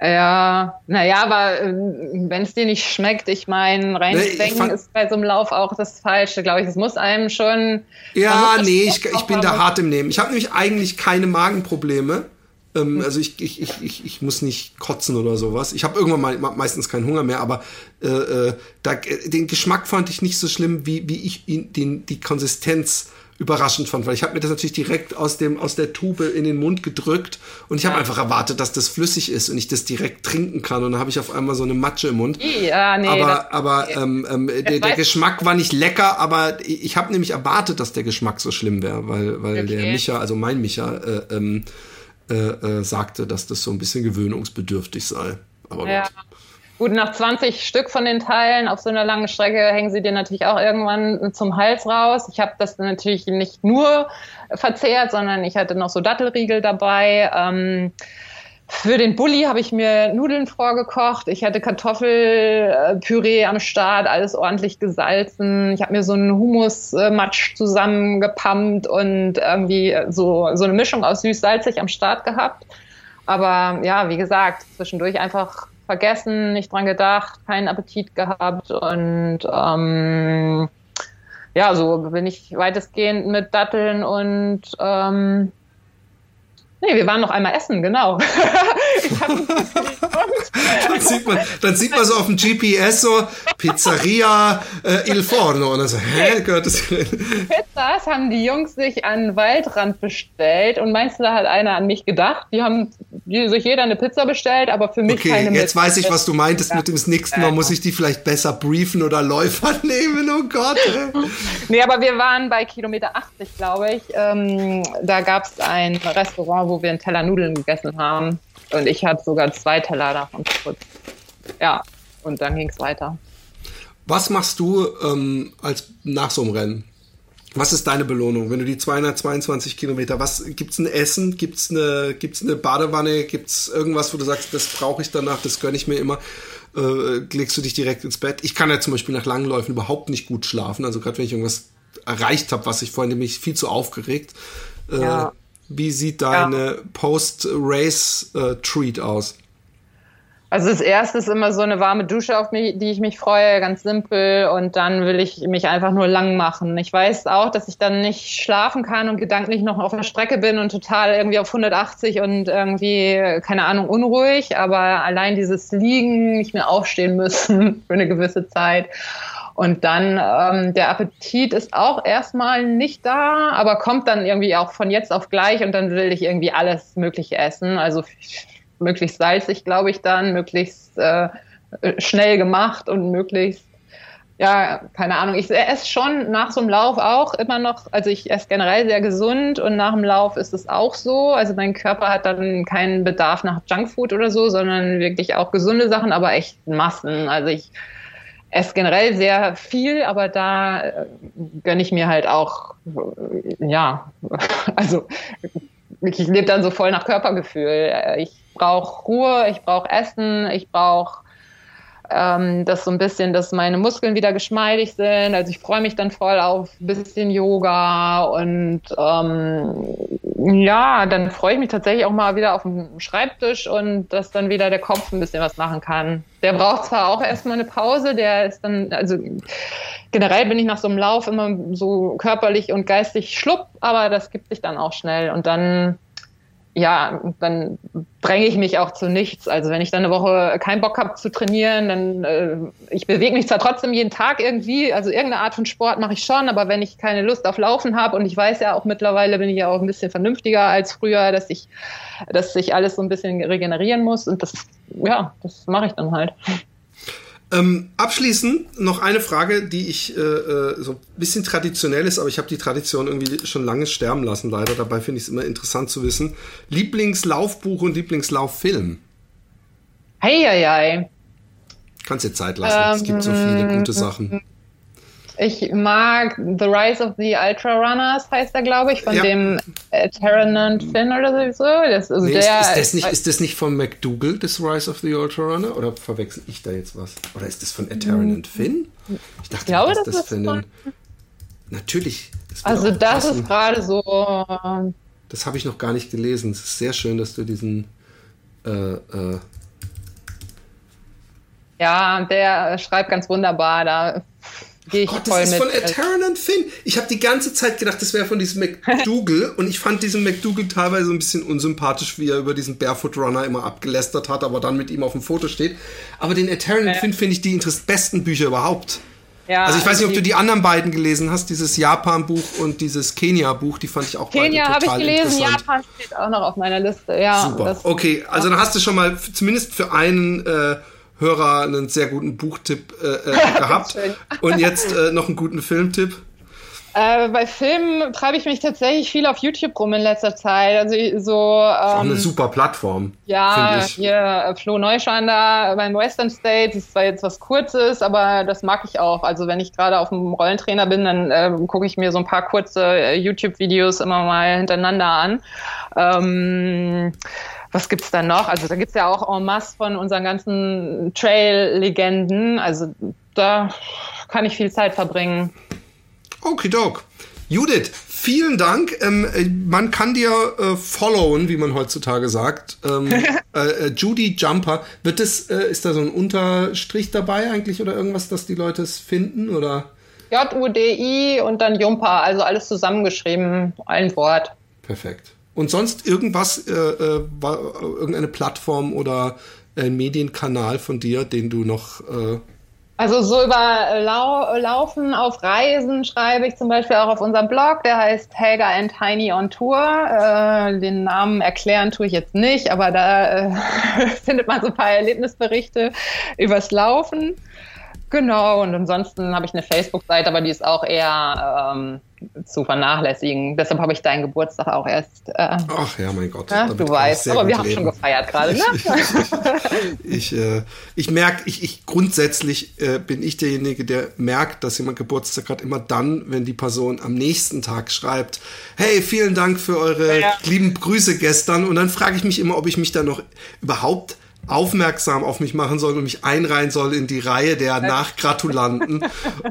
ja, naja, aber äh, wenn es dir nicht schmeckt, ich meine, rein nee, ist bei so einem Lauf auch das Falsche, glaube ich. Es muss einem schon. Ja, nee, ich, ich bin da hart im Nehmen. Ich habe nämlich eigentlich keine Magenprobleme. Ähm, hm. Also ich, ich, ich, ich muss nicht kotzen oder sowas. Ich habe irgendwann mal meistens keinen Hunger mehr, aber äh, äh da, den Geschmack fand ich nicht so schlimm, wie, wie ich ihn, den, die Konsistenz überraschend fand, weil ich habe mir das natürlich direkt aus dem aus der Tube in den Mund gedrückt und ich habe ja. einfach erwartet, dass das flüssig ist und ich das direkt trinken kann und dann habe ich auf einmal so eine Matsche im Mund. Ja, nee, aber aber ähm, ähm, der, der Geschmack war nicht lecker, aber ich habe nämlich erwartet, dass der Geschmack so schlimm wäre, weil weil okay. der Micha, also mein Micha, äh, ähm, äh, äh, sagte, dass das so ein bisschen gewöhnungsbedürftig sei. Aber ja. gut. Gut, nach 20 Stück von den Teilen auf so einer langen Strecke hängen sie dir natürlich auch irgendwann zum Hals raus. Ich habe das natürlich nicht nur verzehrt, sondern ich hatte noch so Dattelriegel dabei. Ähm, für den Bulli habe ich mir Nudeln vorgekocht. Ich hatte Kartoffelpüree am Start, alles ordentlich gesalzen. Ich habe mir so einen Humusmatsch zusammengepammt und irgendwie so, so eine Mischung aus süß-salzig am Start gehabt. Aber ja, wie gesagt, zwischendurch einfach vergessen, nicht dran gedacht, keinen Appetit gehabt und ähm, ja, so bin ich weitestgehend mit Datteln und ähm, Nee, wir waren noch einmal essen, genau. dann, sieht man, dann sieht man so auf dem GPS so Pizzeria äh, Il Forno und dann so, hä, gehört das Pizzas haben die Jungs sich an Waldrand bestellt und meinst du, da hat einer an mich gedacht? Die haben die, sich jeder eine Pizza bestellt, aber für mich okay, keine jetzt weiß ich, was du meintest ja. mit dem nächsten Mal, muss ich die vielleicht besser briefen oder Läufer nehmen, oh Gott. nee, aber wir waren bei Kilometer 80, glaube ich. Ähm, da gab es ein Restaurant, wo wir einen Teller Nudeln gegessen haben. Und ich hatte sogar zwei Teller davon kurz. Ja, und dann ging es weiter. Was machst du ähm, als nach so einem Rennen? Was ist deine Belohnung, wenn du die 222 Kilometer, was gibt's ein Essen, gibt's eine, gibt's eine Badewanne, gibt's irgendwas, wo du sagst, das brauche ich danach, das gönne ich mir immer, äh, legst du dich direkt ins Bett? Ich kann ja zum Beispiel nach Langläufen überhaupt nicht gut schlafen, also gerade wenn ich irgendwas erreicht habe, was ich vorhin nämlich viel zu aufgeregt. Äh, ja. Wie sieht deine ja. Post-Race-Treat aus? Also das erste ist immer so eine warme Dusche, auf mich, die ich mich freue, ganz simpel. Und dann will ich mich einfach nur lang machen. Ich weiß auch, dass ich dann nicht schlafen kann und gedanklich noch auf der Strecke bin und total irgendwie auf 180 und irgendwie, keine Ahnung, unruhig. Aber allein dieses Liegen, nicht mehr aufstehen müssen für eine gewisse Zeit und dann ähm, der Appetit ist auch erstmal nicht da, aber kommt dann irgendwie auch von jetzt auf gleich und dann will ich irgendwie alles Mögliche essen. Also möglichst salzig, glaube ich dann, möglichst äh, schnell gemacht und möglichst ja, keine Ahnung. Ich esse schon nach so einem Lauf auch immer noch, also ich esse generell sehr gesund und nach dem Lauf ist es auch so. Also mein Körper hat dann keinen Bedarf nach Junkfood oder so, sondern wirklich auch gesunde Sachen, aber echt Massen. Also ich esse generell sehr viel, aber da äh, gönne ich mir halt auch, ja, also ich lebe dann so voll nach Körpergefühl. Ich brauche Ruhe, ich brauche Essen, ich brauche ähm, das so ein bisschen, dass meine Muskeln wieder geschmeidig sind. Also ich freue mich dann voll auf ein bisschen Yoga und ähm, ja, dann freue ich mich tatsächlich auch mal wieder auf dem Schreibtisch und dass dann wieder der Kopf ein bisschen was machen kann. Der braucht zwar auch erstmal eine Pause, der ist dann, also generell bin ich nach so einem Lauf immer so körperlich und geistig schlupp, aber das gibt sich dann auch schnell und dann ja, dann dränge ich mich auch zu nichts. Also wenn ich dann eine Woche keinen Bock habe zu trainieren, dann äh, ich bewege mich zwar trotzdem jeden Tag irgendwie, also irgendeine Art von Sport mache ich schon, aber wenn ich keine Lust auf Laufen habe und ich weiß ja auch mittlerweile bin ich ja auch ein bisschen vernünftiger als früher, dass ich, dass sich alles so ein bisschen regenerieren muss und das, ja, das mache ich dann halt. Ähm, abschließend noch eine Frage, die ich äh, äh so ein bisschen traditionell ist, aber ich habe die Tradition irgendwie schon lange sterben lassen, leider. Dabei finde ich es immer interessant zu wissen. Lieblingslaufbuch und Lieblingslauffilm? Heieiei. Kannst dir Zeit lassen. Ähm, es gibt so viele gute Sachen. Ich mag The Rise of the Ultra Runners, heißt er, glaube ich, von ja. dem äh, Terranant Finn oder so. Das, also nee, der, ist, ist, das nicht, ist das nicht von McDougall, das Rise of the Ultra Runner? Oder verwechsel ich da jetzt was? Oder ist das von Terranant Finn? Ich dachte, ich glaube, das, das ist für einen. Natürlich. Das also, das passen. ist gerade so. Das habe ich noch gar nicht gelesen. Es ist sehr schön, dass du diesen. Äh, äh ja, der schreibt ganz wunderbar. Da Gehe ich Gott, das ist mit. von Aaron und Finn. Ich habe die ganze Zeit gedacht, das wäre von diesem McDougal und ich fand diesen McDougal teilweise ein bisschen unsympathisch, wie er über diesen Barefoot Runner immer abgelästert hat, aber dann mit ihm auf dem Foto steht. Aber den Aaron ja. Finn finde ich die besten Bücher überhaupt. Ja, also ich weiß nicht, ob du die anderen beiden gelesen hast, dieses Japan-Buch und dieses Kenia-Buch, die fand ich auch Kenia habe ich gelesen, Japan steht auch noch auf meiner Liste. Ja, Super. Okay, also dann hast du schon mal zumindest für einen äh, Hörer einen sehr guten Buchtipp äh, äh, gehabt. Und jetzt äh, noch einen guten Filmtipp. Äh, bei Filmen treibe ich mich tatsächlich viel auf YouTube rum in letzter Zeit. Also so. Ähm, auch eine super Plattform. Ja, hier äh, Flo Neuschander beim Western States ist zwar jetzt was Kurzes, aber das mag ich auch. Also wenn ich gerade auf dem Rollentrainer bin, dann äh, gucke ich mir so ein paar kurze äh, YouTube-Videos immer mal hintereinander an. Ähm, was gibt's da noch? Also da gibt's ja auch en masse von unseren ganzen Trail-Legenden. Also da kann ich viel Zeit verbringen. Okidok. Judith, vielen Dank. Ähm, man kann dir äh, followen, wie man heutzutage sagt. Ähm, äh, äh, Judy Jumper. Wird das, äh, ist da so ein Unterstrich dabei eigentlich oder irgendwas, dass die Leute es finden? Oder? J-U-D-I und dann Jumper, also alles zusammengeschrieben, ein Wort. Perfekt. Und sonst irgendwas, äh, äh, irgendeine Plattform oder ein Medienkanal von dir, den du noch. Äh also so über Lau Laufen auf Reisen schreibe ich zum Beispiel auch auf unserem Blog, der heißt Helga and Tiny on Tour. Äh, den Namen erklären tue ich jetzt nicht, aber da äh, findet man so ein paar Erlebnisberichte übers Laufen. Genau, und ansonsten habe ich eine Facebook-Seite, aber die ist auch eher ähm, zu vernachlässigen. Deshalb habe ich deinen Geburtstag auch erst. Äh, Ach ja, mein Gott. Ja, du weißt, aber wir haben schon gefeiert gerade, ne? ich äh, ich merke, ich, ich grundsätzlich äh, bin ich derjenige, der merkt, dass jemand Geburtstag hat, immer dann, wenn die Person am nächsten Tag schreibt, hey, vielen Dank für eure ja. lieben Grüße gestern. Und dann frage ich mich immer, ob ich mich da noch überhaupt aufmerksam auf mich machen soll und mich einreihen soll in die Reihe der Nachgratulanten.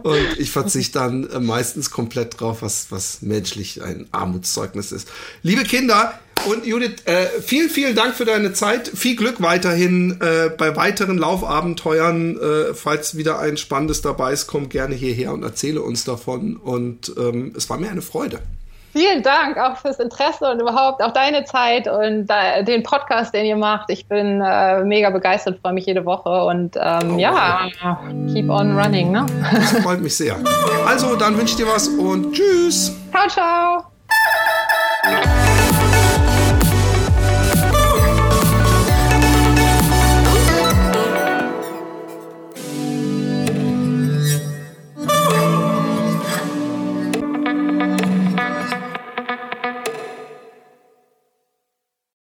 und ich verzichte dann äh, meistens komplett drauf, was, was menschlich ein Armutszeugnis ist. Liebe Kinder, und Judith, äh, vielen, vielen Dank für deine Zeit. Viel Glück weiterhin äh, bei weiteren Laufabenteuern. Äh, falls wieder ein spannendes dabei ist, komm gerne hierher und erzähle uns davon. Und ähm, es war mir eine Freude. Vielen Dank auch fürs Interesse und überhaupt auch deine Zeit und den Podcast, den ihr macht. Ich bin äh, mega begeistert, freue mich jede Woche und ähm, oh, ja, wow. keep on running. Ne? Das freut mich sehr. Also, dann wünsche ich dir was und tschüss. Ciao, ciao.